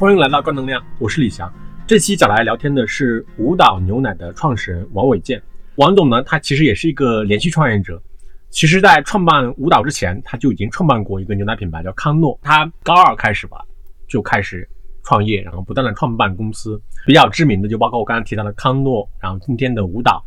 欢迎来到高能量，我是李翔。这期找来聊天的是舞蹈牛奶的创始人王伟健。王总呢，他其实也是一个连续创业者。其实，在创办舞蹈之前，他就已经创办过一个牛奶品牌，叫康诺。他高二开始吧，就开始创业，然后不断的创办公司。比较知名的就包括我刚刚提到的康诺，然后今天的舞蹈。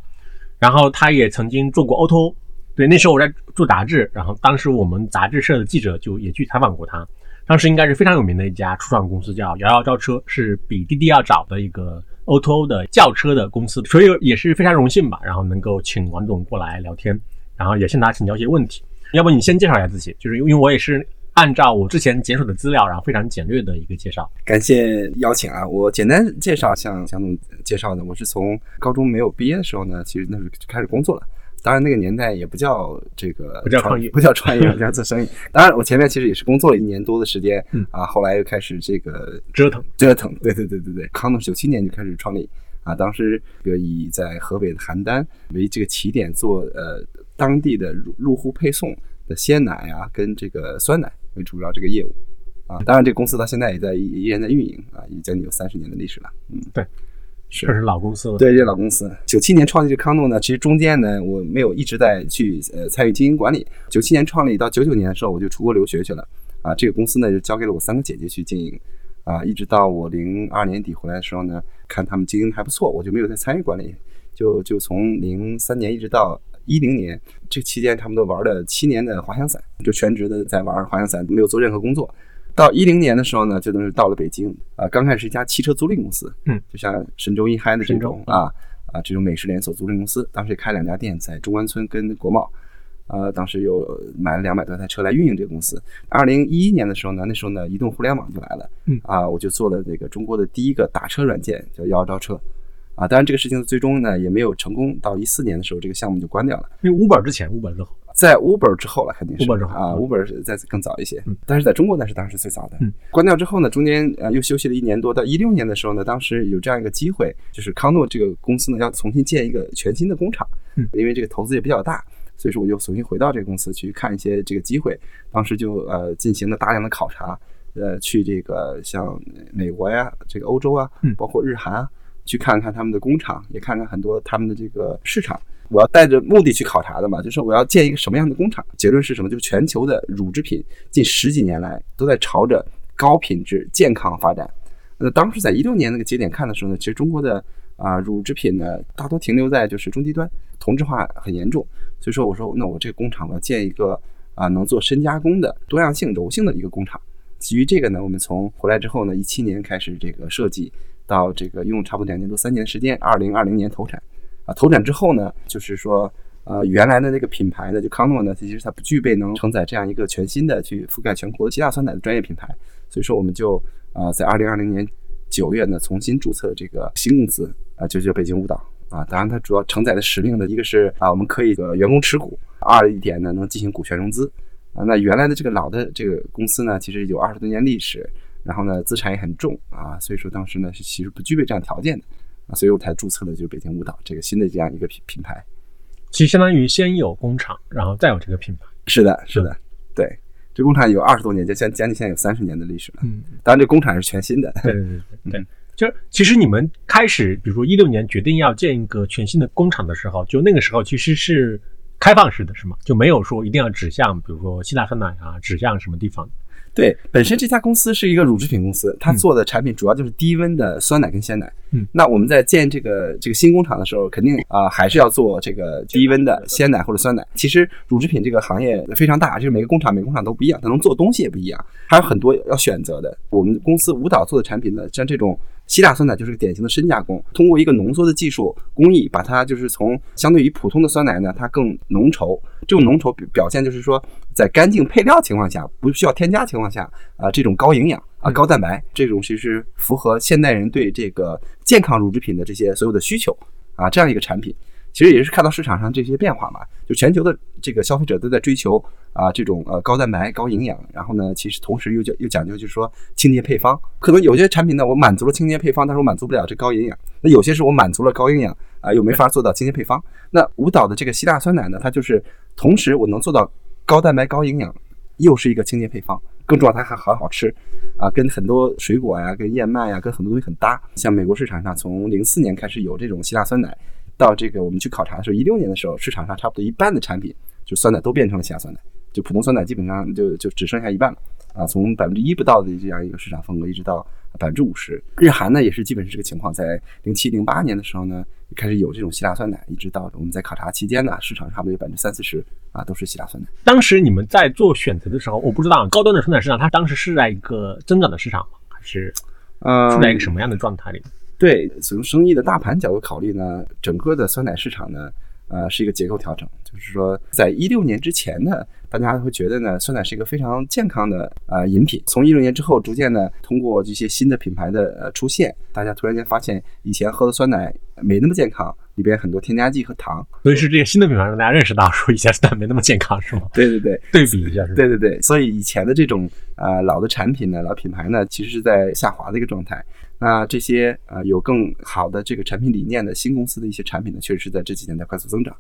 然后他也曾经做过 O2O。对，那时候我在做杂志，然后当时我们杂志社的记者就也去采访过他。当时应该是非常有名的一家初创公司，叫摇摇招车，是比滴滴要早的一个 O2O 的轿车的公司，所以也是非常荣幸吧。然后能够请王总过来聊天，然后也向他请教一些问题。要不你先介绍一下自己，就是因为我也是按照我之前检索的资料，然后非常简略的一个介绍。感谢邀请啊，我简单介绍，像蒋总介绍的，我是从高中没有毕业的时候呢，其实那时候就开始工作了。当然，那个年代也不叫这个，不叫创业，不叫创业，叫做生意。当然，我前面其实也是工作了一年多的时间，嗯啊，后来又开始这个折腾折腾。对对对对对，康诺九七年就开始创立啊，当时这个以在河北的邯郸为这个起点，做呃当地的入入户配送的鲜奶啊，跟这个酸奶为主要这个业务啊。当然，这个公司到现在也在依然在运营啊，已经有三十年的历史了。嗯，对。这是老公司了，对，这是老公司。九七年创立这康诺呢，其实中间呢，我没有一直在去呃参与经营管理。九七年创立到九九年的时候，我就出国留学去了啊。这个公司呢，就交给了我三个姐姐去经营啊。一直到我零二年底回来的时候呢，看他们经营还不错，我就没有再参与管理。就就从零三年一直到一零年，这期间差不多玩了七年的滑翔伞，就全职的在玩滑翔伞，没有做任何工作。到一零年的时候呢，就等于到了北京啊。刚开始是一家汽车租赁公司，嗯，就像神州一嗨的这种啊啊这种美食连锁租赁公司。当时也开两家店在中关村跟国贸，呃，当时又买了两百多台车来运营这个公司。二零一一年的时候呢，那时候呢，移动互联网就来了，嗯啊，我就做了这个中国的第一个打车软件，叫摇摇招车啊。当然这个事情最终呢也没有成功。到一四年的时候，这个项目就关掉了。因为 Uber 之前，Uber 之后。在 Uber 之后了，肯定是。Uber 之后啊，Uber 是再更早一些，但是在中国那是当时最早的。关掉之后呢，中间呃又休息了一年多，到一六年的时候呢，当时有这样一个机会，就是康诺这个公司呢要重新建一个全新的工厂，因为这个投资也比较大，所以说我就重新回到这个公司去看一些这个机会。当时就呃进行了大量的考察，呃去这个像美国呀、这个欧洲啊，包括日韩啊，去看看他们的工厂，也看看很多他们的这个市场。我要带着目的去考察的嘛，就是我要建一个什么样的工厂？结论是什么？就是全球的乳制品近十几年来都在朝着高品质、健康发展。那当时在一六年那个节点看的时候呢，其实中国的啊乳制品呢大多停留在就是中低端，同质化很严重。所以说我说那我这个工厂我要建一个啊能做深加工的多样性、柔性的一个工厂。基于这个呢，我们从回来之后呢，一七年开始这个设计，到这个用差不多两年多、三年时间，二零二零年投产。啊，投产之后呢，就是说，呃，原来的那个品牌呢，就康诺呢，它其实它不具备能承载这样一个全新的去覆盖全国的希腊酸奶的专业品牌，所以说我们就啊，在二零二零年九月呢，重新注册这个新公司啊，就叫北京舞蹈啊。当然，它主要承载的使命呢，一个是啊，我们可以的员工持股；二一点呢，能进行股权融资啊。那原来的这个老的这个公司呢，其实有二十多年历史，然后呢，资产也很重啊，所以说当时呢，是其实不具备这样条件的。啊，所以我才注册了就是北京舞蹈这个新的这样一个品品牌，其实相当于先有工厂，然后再有这个品牌。是的，是的，对，这工厂有二十多年，就将将近现在有三十年的历史了。嗯，当然这工厂是全新的。对对对对对，就是其实你们开始，比如说一六年决定要建一个全新的工厂的时候，就那个时候其实是开放式的，是吗？就没有说一定要指向，比如说希腊酸奶啊，指向什么地方。对，本身这家公司是一个乳制品公司，它做的产品主要就是低温的酸奶跟鲜奶。嗯，那我们在建这个这个新工厂的时候，肯定啊还是要做这个低温的鲜奶或者酸奶。其实乳制品这个行业非常大，就是每个工厂每个工厂都不一样，它能做的东西也不一样，还有很多要选择的。我们公司舞蹈做的产品呢，像这种。希腊酸奶就是个典型的深加工，通过一个浓缩的技术工艺，把它就是从相对于普通的酸奶呢，它更浓稠。这种浓稠表现就是说，在干净配料情况下，不需要添加情况下，啊，这种高营养啊、高蛋白，这种其实符合现代人对这个健康乳制品的这些所有的需求啊，这样一个产品。其实也是看到市场上这些变化嘛，就全球的这个消费者都在追求啊这种呃高蛋白、高营养，然后呢，其实同时又讲又讲究就是说清洁配方。可能有些产品呢，我满足了清洁配方，但是我满足不了这高营养。那有些是我满足了高营养啊，又没法做到清洁配方。那舞蹈的这个希腊酸奶呢，它就是同时我能做到高蛋白、高营养，又是一个清洁配方更重要它还很好吃啊，跟很多水果呀、跟燕麦呀、跟很多东西很搭。像美国市场上，从零四年开始有这种希腊酸奶，到这个我们去考察的时候，一六年的时候，市场上差不多一半的产品就酸奶都变成了希腊酸奶，就普通酸奶基本上就就只剩下一半了啊，从百分之一不到的这样一个市场份额，一直到百分之五十。日韩呢也是基本是这个情况，在零七零八年的时候呢，开始有这种希腊酸奶，一直到我们在考察期间呢，市场差不多有百分之三四十啊都是希腊酸奶。当时你们在做选择的时候，我不知道高端的酸奶市场它当时是在一个增长的市场吗？还是呃处在一个什么样的状态里？对，从生意的大盘角度考虑呢，整个的酸奶市场呢，呃，是一个结构调整。就是说，在一六年之前呢，大家会觉得呢，酸奶是一个非常健康的呃饮品。从一六年之后，逐渐呢，通过这些新的品牌的呃出现，大家突然间发现，以前喝的酸奶没那么健康，里边很多添加剂和糖。所以是这个新的品牌让大家认识到，说以前酸奶没那么健康，是吗？对对对，对比一下是？对对对，所以以前的这种呃老的产品呢，老品牌呢，其实是在下滑的一个状态。那这些呃有更好的这个产品理念的新公司的一些产品呢，确实是在这几年在快速增长。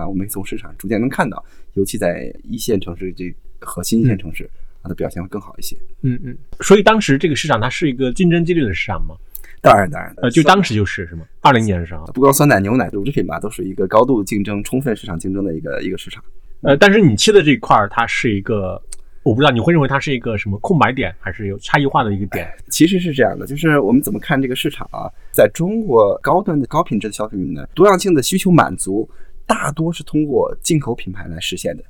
啊，我们从市场逐渐能看到，尤其在一线城市这核心一线城市，它的表现会更好一些。嗯嗯。所以当时这个市场它是一个竞争激烈的市场吗？当然当然，呃，就当时就是是吗？二零年的时候，不光酸奶、牛奶、乳制品吧，都是一个高度竞争、充分市场竞争的一个一个市场。呃，但是你切的这一块儿，它是一个。我不知道你会认为它是一个什么空白点，还是有差异化的一个点？其实是这样的，就是我们怎么看这个市场啊？在中国高端的高品质的消费品呢，多样性的需求满足大多是通过进口品牌来实现的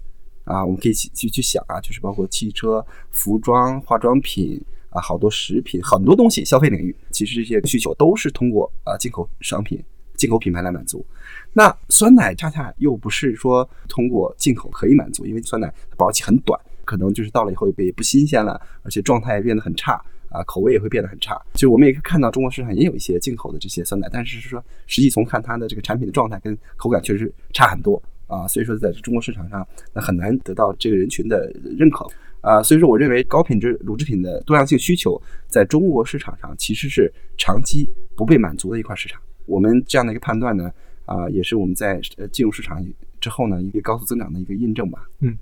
啊。我们可以去去去想啊，就是包括汽车、服装、化妆品啊，好多食品，很多东西消费领域，其实这些需求都是通过啊进口商品、进口品牌来满足。那酸奶恰恰又不是说通过进口可以满足，因为酸奶保质期很短。可能就是到了以后也不新鲜了，而且状态也变得很差啊，口味也会变得很差。就我们也可以看到中国市场也有一些进口的这些酸奶，但是是说实际从看它的这个产品的状态跟口感确实差很多啊，所以说在中国市场上那很难得到这个人群的认可啊。所以说我认为高品质乳制品的多样性需求在中国市场上其实是长期不被满足的一块市场。我们这样的一个判断呢啊，也是我们在呃进入市场之后呢一个高速增长的一个印证吧。嗯。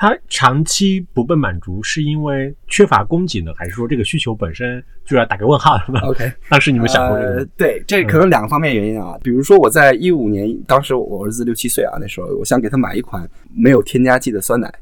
它长期不被满足，是因为缺乏供给呢，还是说这个需求本身就要打个问号了呢？OK，当时你们想过这个？对，这可能两个方面原因啊。比如说我在一五年，当时我儿子六七岁啊，那时候我想给他买一款没有添加剂的酸奶，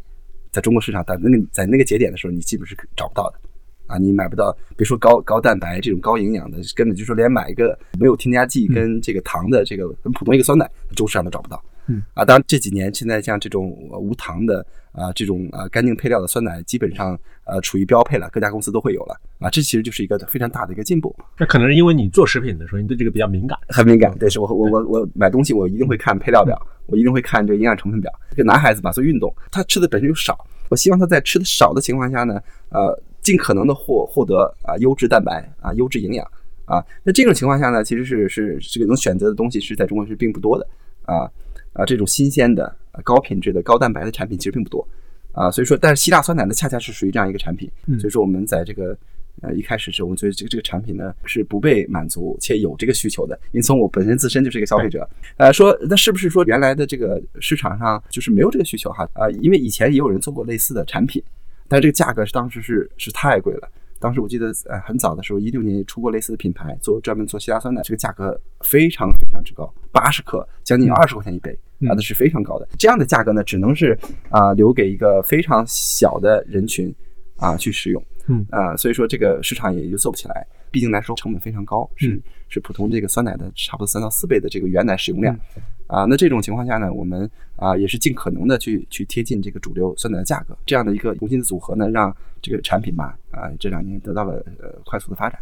在中国市场，但那个在那个节点的时候，你基本是找不到的啊，你买不到。别说高高蛋白这种高营养的，根本就说连买一个没有添加剂跟这个糖的这个很普通一个酸奶，中国市场都找不到。嗯啊，当然这几年现在像这种无糖的啊，这种啊干净配料的酸奶，基本上呃处于标配了，各家公司都会有了啊，这其实就是一个非常大的一个进步。那可能是因为你做食品的时候，你对这个比较敏感，很敏感。对，是我我我我买东西我一定会看配料表，我一定会看这个营养成分表。这个男孩子嘛，做运动，他吃的本身就少，我希望他在吃的少的情况下呢，呃，尽可能的获获得啊优质蛋白啊优质营养啊。那这种情况下呢，其实是是这个能选择的东西是在中国是并不多的啊。啊，这种新鲜的、高品质的、高蛋白的产品其实并不多，啊，所以说，但是希腊酸奶呢，恰恰是属于这样一个产品，所以说我们在这个呃一开始时，我们觉得这个这个产品呢是不被满足且有这个需求的。因从我本身自身就是一个消费者，呃，说那是不是说原来的这个市场上就是没有这个需求哈？啊，因为以前也有人做过类似的产品，但是这个价格是当时是是太贵了。当时我记得，呃，很早的时候，一六年也出过类似的品牌，做专门做希腊酸奶，这个价格非常非常之高，八十克将近二十块钱一杯，啊，那是非常高的。这样的价格呢，只能是啊留给一个非常小的人群啊去使用，嗯啊，所以说这个市场也就做不起来。毕竟来说成本非常高，是是普通这个酸奶的差不多三到四倍的这个原奶使用量。啊，那这种情况下呢，我们啊也是尽可能的去去贴近这个主流酸奶的价格，这样的一个重新的组合呢，让这个产品吧啊这两年得到了呃快速的发展。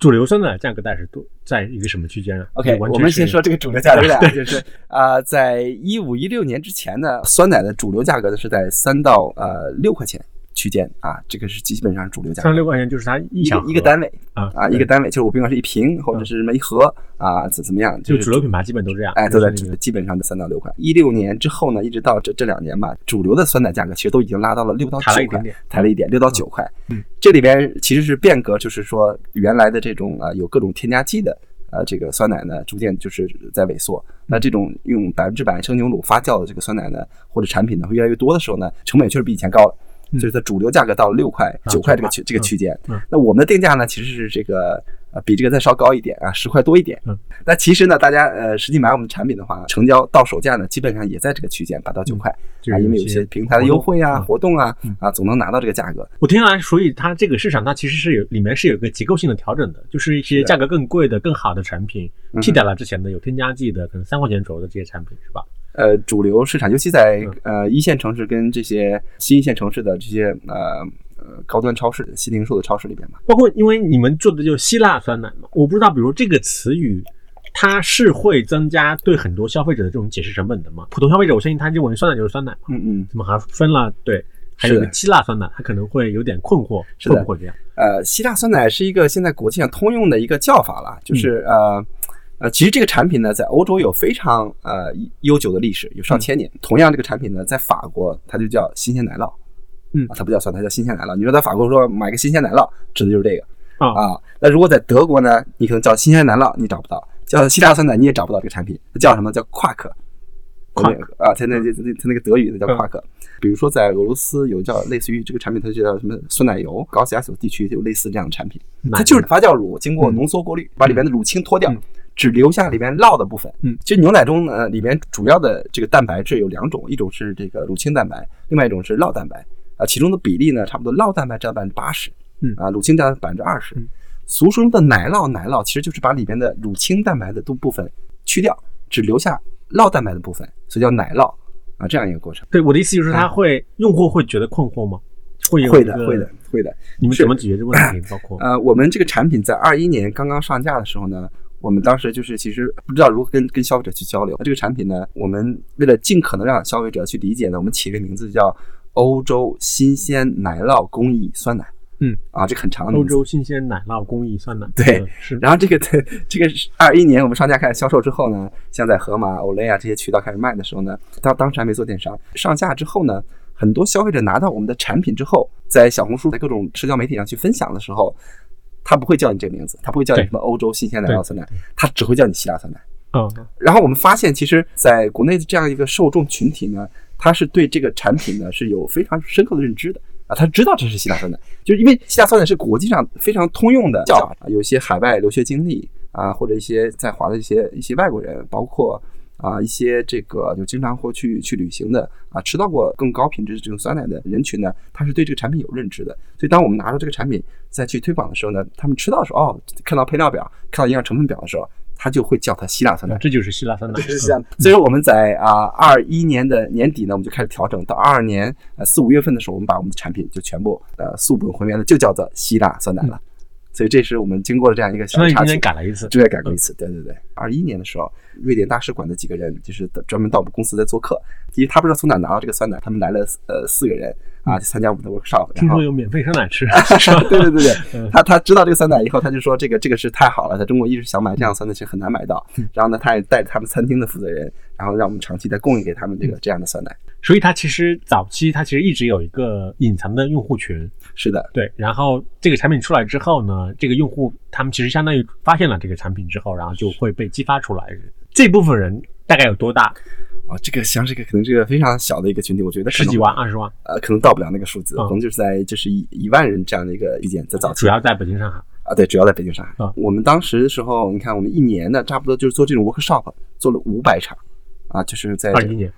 主流酸奶价格大概是多在一个什么区间啊？OK，我们先说这个主流价格带，就是啊，在一五一六年之前呢，酸奶的主流价格呢是在三到呃六块钱。区间啊，这个是基本上主流价，三十六块钱就是它一个一个单位啊啊，一个单位就是我不管是一瓶或者是什么一盒啊，怎怎么样，就主流品牌基本都这样，哎，都在基本上的三到六块。一六年之后呢，一直到这这两年吧，主流的酸奶价格其实都已经拉到了六到九块，抬了一点，六到九块。嗯，这里边其实是变革，就是说原来的这种啊有各种添加剂的呃这个酸奶呢，逐渐就是在萎缩。那这种用百分之百生牛乳发酵的这个酸奶呢，或者产品呢会越来越多的时候呢，成本确实比以前高了。就是在主流价格到六块、九块这个区这个区间。那我们的定价呢，其实是这个呃比这个再稍高一点啊，十块多一点。嗯，那其实呢，大家呃实际买我们产品的话，成交到手价呢，基本上也在这个区间八到九块啊，因为有些平台的优惠啊、活动啊啊，总能拿到这个价格。我听来，所以它这个市场它其实是有里面是有个结构性的调整的，就是一些价格更贵的、更好的产品替代了之前的有添加剂的可能三块钱左右的这些产品，是吧？呃，主流市场，尤其在呃一线城市跟这些新一线城市的这些呃呃高端超市、新零售的超市里边嘛，包括因为你们做的就是希腊酸奶嘛，我不知道，比如这个词语，它是会增加对很多消费者的这种解释成本的嘛？普通消费者，我相信他认为酸奶就是酸奶嘛，嗯嗯，怎么还分了？对，还有个希腊酸奶，他可能会有点困惑，会不会这样？呃，希腊酸奶是一个现在国际上通用的一个叫法了，就是呃。呃，其实这个产品呢，在欧洲有非常呃悠久的历史，有上千年。同样，这个产品呢，在法国它就叫新鲜奶酪，嗯，它不叫酸，它叫新鲜奶酪。你说在法国说买个新鲜奶酪，指的就是这个啊。那如果在德国呢，你可能叫新鲜奶酪，你找不到；叫希腊酸奶，你也找不到这个产品。它叫什么叫夸克？夸啊，它那那它那个德语的叫夸克。比如说在俄罗斯有叫类似于这个产品，它就叫什么酸奶油。高加索地区有类似这样的产品，它就是发酵乳经过浓缩过滤，把里面的乳清脱掉。只留下里面酪的部分。嗯，其实牛奶中呢，里面主要的这个蛋白质有两种，一种是这个乳清蛋白，另外一种是酪蛋白。啊，其中的比例呢，差不多酪蛋白占百分之八十，嗯，啊，乳清占百分之二十。俗称的奶酪，奶酪其实就是把里面的乳清蛋白的部部分去掉，只留下酪蛋白的部分，所以叫奶酪啊，这样一个过程。对，我的意思就是，他会用户会觉得困惑吗？会会的，会的，会的。你们怎么解决这个问题？包括呃，我们这个产品在二一年刚刚上架的时候呢。我们当时就是其实不知道如何跟跟消费者去交流。那这个产品呢，我们为了尽可能让消费者去理解呢，我们起个名字叫“欧洲新鲜奶酪工艺酸奶”。嗯，啊，这个很长的。欧洲新鲜奶酪工艺酸奶。对，是。然后这个 这个二一年我们上架开始销售之后呢，像在盒马、欧莱啊这些渠道开始卖的时候呢，当当时还没做电商。上架之后呢，很多消费者拿到我们的产品之后，在小红书、在各种社交媒体上去分享的时候。他不会叫你这个名字，他不会叫你什么欧洲新鲜奶酪酸奶，他只会叫你希腊酸奶。嗯，然后我们发现，其实在国内的这样一个受众群体呢，他是对这个产品呢是有非常深刻的认知的啊，他知道这是希腊酸奶，就是因为希腊酸奶是国际上非常通用的叫法，有些海外留学经历啊，或者一些在华的一些一些外国人，包括。啊，一些这个就经常会去去旅行的啊，吃到过更高品质这种酸奶的人群呢，他是对这个产品有认知的。所以，当我们拿着这个产品再去推广的时候呢，他们吃到的时候，哦，看到配料表，看到营养成分表的时候，他就会叫它希腊酸奶。这就是希腊酸奶。是这样。所以我们在啊二一年的年底呢，我们就开始调整，到二二年呃四五月份的时候，我们把我们的产品就全部呃素本还原的，就叫做希腊酸奶了。所以这是我们经过了这样一个小插曲，改了一次，就也改过一次。对对对，二一年的时候，瑞典大使馆的几个人就是专门到我们公司在做客，因为他不知道从哪拿到这个酸奶，他们来了呃四个人啊，参加我们的 workshop。听说有免费酸奶吃，对对对对，他他知道这个酸奶以后，他就说这个这个是太好了，在中国一直想买这样酸奶，其实很难买到。然后呢，他也带着他们餐厅的负责人，然后让我们长期在供应给他们这个这样的酸奶。所以他其实早期他其实一直有一个隐藏的用户群。是的，对。然后这个产品出来之后呢，这个用户他们其实相当于发现了这个产品之后，然后就会被激发出来。这部分人大概有多大？啊，这个像这个可能是个非常小的一个群体，我觉得十几万、二十万，呃，可能到不了那个数字，可能就是在就是一一万人这样的一个区间，在早期。主要在北京、上海啊，对，主要在北京、上海。啊，我们当时的时候，你看我们一年呢，差不多就是做这种 workshop，做了五百场，啊，就是在二一年。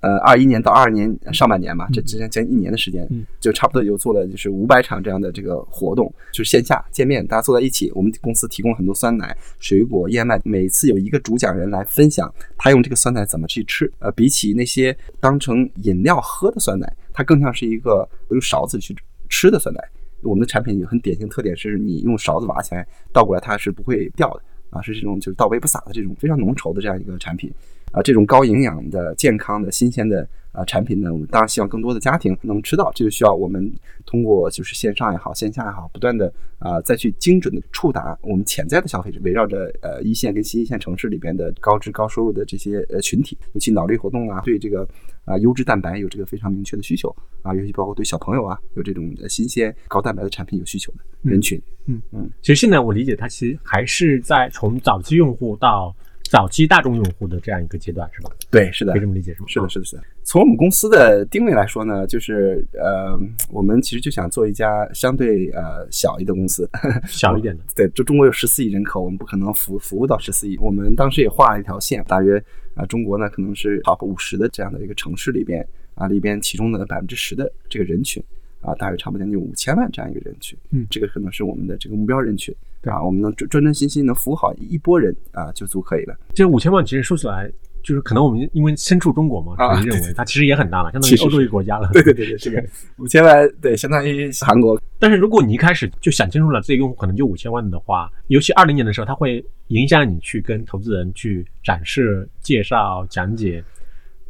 呃，二一年到二二年上半年嘛，这之前将近一年的时间，就差不多有做了就是五百场这样的这个活动，就是线下见面，大家坐在一起。我们公司提供了很多酸奶、水果、燕麦，每次有一个主讲人来分享他用这个酸奶怎么去吃。呃，比起那些当成饮料喝的酸奶，它更像是一个用勺子去吃的酸奶。我们的产品有很典型特点，是你用勺子挖起来倒过来，它是不会掉的啊，是这种就是倒杯不洒的这种非常浓稠的这样一个产品。啊，这种高营养的、健康的、新鲜的啊产品呢，我们当然希望更多的家庭能吃到。这就需要我们通过就是线上也好、线下也好，不断的啊再去精准的触达我们潜在的消费者，围绕着呃一线跟新一线城市里边的高质高收入的这些呃群体，尤其脑力活动啊，对这个啊优质蛋白有这个非常明确的需求啊，尤其包括对小朋友啊有这种新鲜高蛋白的产品有需求的人群。嗯嗯，其实现在我理解它其实还是在从早期用户到。早期大众用户的这样一个阶段是吧？对，是的，可以这么理解是吗？是的，是的，是的。从我们公司的定位来说呢，就是呃，我们其实就想做一家相对呃小一的公司，小一点的。对，就中国有十四亿人口，我们不可能服服务到十四亿。我们当时也画了一条线，大约啊，中国呢可能是 top 五十的这样的一个城市里边啊，里边其中的百分之十的这个人群啊，大约差不多将近五千万这样一个人群。嗯，这个可能是我们的这个目标人群，对吧？我们能专专专心心能服务好一波人啊，就足可以了。这五千万其实说起来。就是可能我们因为身处中国嘛，可能认为 它其实也很大了，相当于欧洲一个国家了。对对对对，这个 五千万，对，相当于韩国。但是如果你一开始就想清楚了，这个用户可能就五千万的话，尤其二零年的时候，它会影响你去跟投资人去展示、介绍、讲解，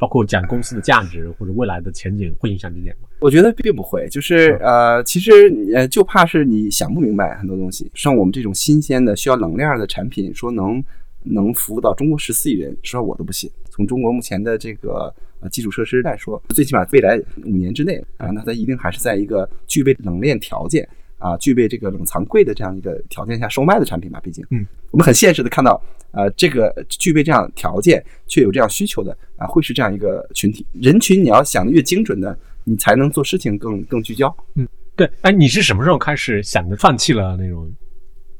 包括讲公司的价值或者未来的前景，会影响这点吗？我觉得并不会，就是呃，其实呃，就怕是你想不明白很多东西。像我们这种新鲜的、需要冷链的产品，说能。能服务到中国十四亿人，实话我都不信。从中国目前的这个呃基础设施来说，最起码未来五年之内啊，那它一定还是在一个具备冷链条件啊，具备这个冷藏柜的这样一个条件下售卖的产品吧。毕竟，嗯，我们很现实的看到，呃，这个具备这样条件却有这样需求的啊，会是这样一个群体人群。你要想的越精准的，你才能做事情更更聚焦。嗯，对。哎，你是什么时候开始想着放弃了那种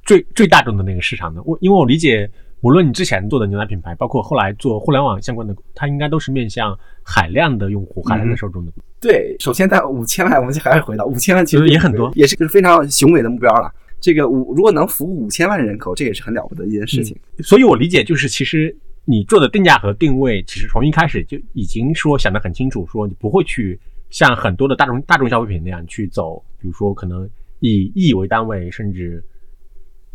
最最大众的那个市场的？我因为我理解。无论你之前做的牛奶品牌，包括后来做互联网相关的，它应该都是面向海量的用户、海量的受众的。对，首先在五千万，我们就还是回到五千万，其实也很多，也是个非常雄伟的目标了。这个五如果能服务五千万人口，这也是很了不得一件事情。所以我理解就是，其实你做的定价和定位，其实从一开始就已经说想得很清楚，说你不会去像很多的大众大众消费品那样去走，比如说可能以亿为单位，甚至。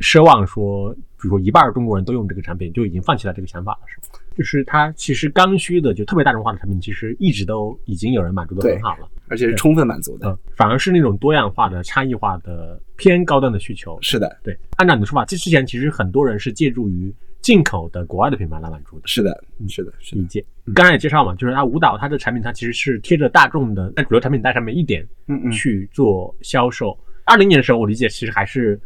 奢望说，比如说一半中国人都用这个产品，就已经放弃了这个想法了，是吗？就是它其实刚需的，就特别大众化的产品，其实一直都已经有人满足的很好了，而且是充分满足的。反而是那种多样化的、差异化的、偏高端的需求。是的，对。按照你的说法，这之前其实很多人是借助于进口的国外的品牌来满足的。是的，是的，是理解。刚才也介绍嘛，就是它舞蹈它的产品，它其实是贴着大众的在主流产品带上面一点，嗯嗯，去做销售。二零年的时候，我理解其实还是。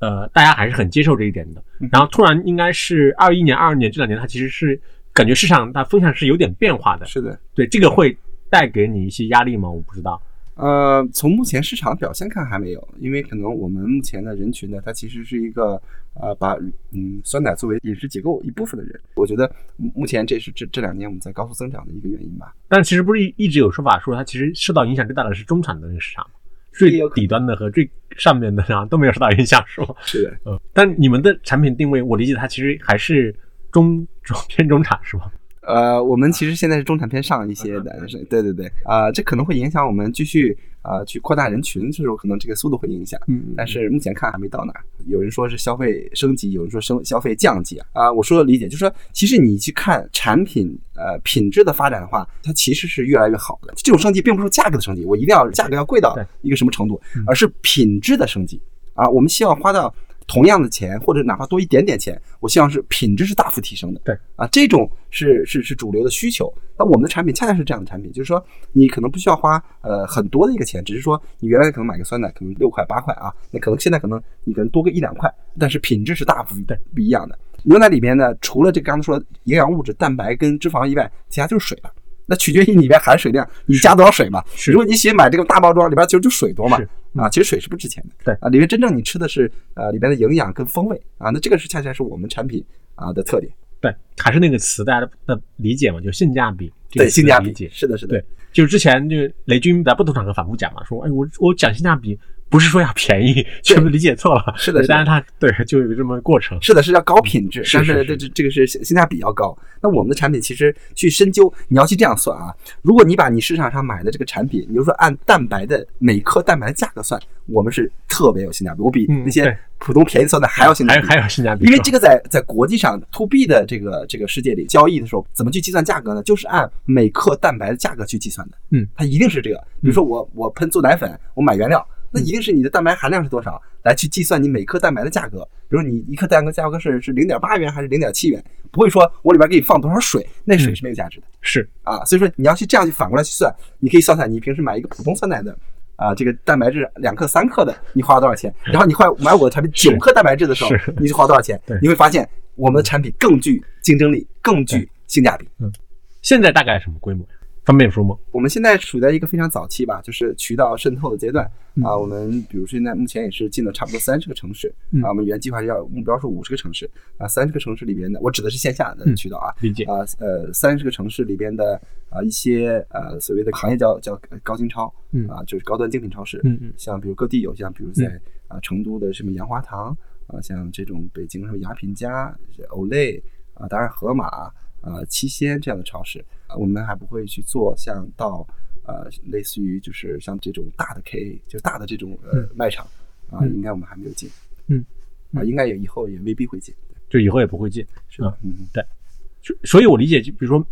呃，大家还是很接受这一点的。然后突然应该是二一年、二二年这两年，它其实是感觉市场它风向是有点变化的。是的，对这个会带给你一些压力吗？我不知道。呃，从目前市场表现看还没有，因为可能我们目前的人群呢，它其实是一个呃把嗯酸奶作为饮食结构一部分的人。我觉得目前这是这这两年我们在高速增长的一个原因吧。但其实不是一一直有说法说它其实受到影响最大的是中产的那个市场。最底端的和最上面的，然后都没有受到影响，是吗？是的，嗯。但你们的产品定位，我理解它其实还是中中偏中产，是吗？呃，我们其实现在是中产偏上一些的，是，对对对，啊，这可能会影响我们继续啊去扩大人群，这时候可能这个速度会影响，嗯，但是目前看还没到那儿。有人说是消费升级，有人说升消费降级啊，啊，我说的理解就是说，其实你去看产品呃品质的发展的话，它其实是越来越好的。这种升级并不是价格的升级，我一定要价格要贵到一个什么程度，而是品质的升级啊，我们希望花到。同样的钱，或者哪怕多一点点钱，我希望是品质是大幅提升的。对啊，这种是是是主流的需求。那我们的产品恰恰是这样的产品，就是说你可能不需要花呃很多的一个钱，只是说你原来可能买个酸奶可能六块八块啊，那可能现在可能你可能多个一两块，但是品质是大幅不一样的。牛奶里面呢，除了这刚才说的营养物质、蛋白跟脂肪以外，其他就是水了。那取决于里边含水量，你加多少水嘛？如果你喜欢买这个大包装，里边其实就水多嘛。啊，其实水是不值钱的。对啊，里面真正你吃的是呃里边的营养跟风味啊，那这个是恰恰是我们产品啊的特点。对，还是那个词大家的理解嘛，就性价比。对，性价比。解是的，是的。对，就是之前就雷军在不同场合反复讲嘛，说哎我我讲性价比。不是说要便宜，是不是理解错了？是的，但是它对就有这么过程。是的，是要高品质，但是这这这个是性价比要高。那我们的产品其实去深究，你要去这样算啊。如果你把你市场上买的这个产品，你就说按蛋白的每克蛋白的价格算，我们是特别有性价比，我比那些普通便宜算的还要性价比，还有性价比。因为这个在在国际上 to B 的这个这个世界里交易的时候，怎么去计算价格呢？就是按每克蛋白的价格去计算的。嗯，它一定是这个。比如说我我喷做奶粉，我买原料。那一定是你的蛋白含量是多少，来去计算你每克蛋白的价格。比如你一克蛋白价格是是零点八元还是零点七元，不会说我里边给你放多少水，那水是没有价值的。是啊，所以说你要去这样去反过来去算，你可以算算你平时买一个普通酸奶的啊，这个蛋白质两克三克的，你花了多少钱？然后你换买我的产品九克蛋白质的时候，你就花多少钱？你会发现我们的产品更具竞争力，更具性价比。嗯，现在大概什么规模？方便说吗？我们现在处在一个非常早期吧，就是渠道渗透的阶段啊。我们比如说现在目前也是进了差不多三十个城市啊。我们原计划要目标是五十个城市啊，三十个城市里边的，我指的是线下的渠道啊。理解啊，呃，三十个城市里边的啊一些呃所谓的行业叫叫高精超啊，就是高端精品超市。嗯嗯。像比如各地有像比如在啊成都的什么洋华堂啊，像这种北京什么雅品家、Olay 啊，当然盒马啊、七鲜这样的超市。我们还不会去做像到呃类似于就是像这种大的 K，就大的这种呃卖场啊，应该我们还没有进。嗯，啊，应该也以后也未必会进。就以后也不会进，是吧？嗯，对。所所以，我理解，就比如说，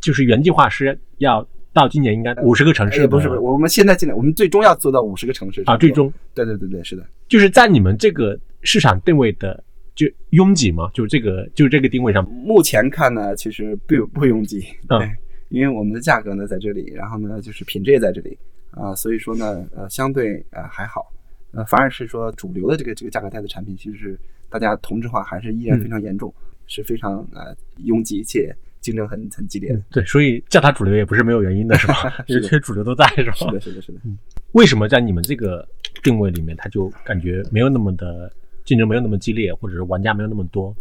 就是原计划是要到今年应该五十个城市。不是不是，我们现在进来，我们最终要做到五十个城市啊。最终，对对对对，是的。就是在你们这个市场定位的。就拥挤吗？就这个，就这个定位上，目前看呢，其实不不拥挤，对，因为我们的价格呢在这里，然后呢就是品质也在这里啊，所以说呢，呃，相对呃还好，呃，反而是说主流的这个这个价格带的产品，其实是大家同质化还是依然非常严重，是非常呃拥挤且竞争很很激烈的。对，所以叫它主流也不是没有原因的，是吧？因为这些主流都在，是吧？是的，是的，是的。嗯，为什么在你们这个定位里面，它就感觉没有那么的？竞争没有那么激烈，或者是玩家没有那么多，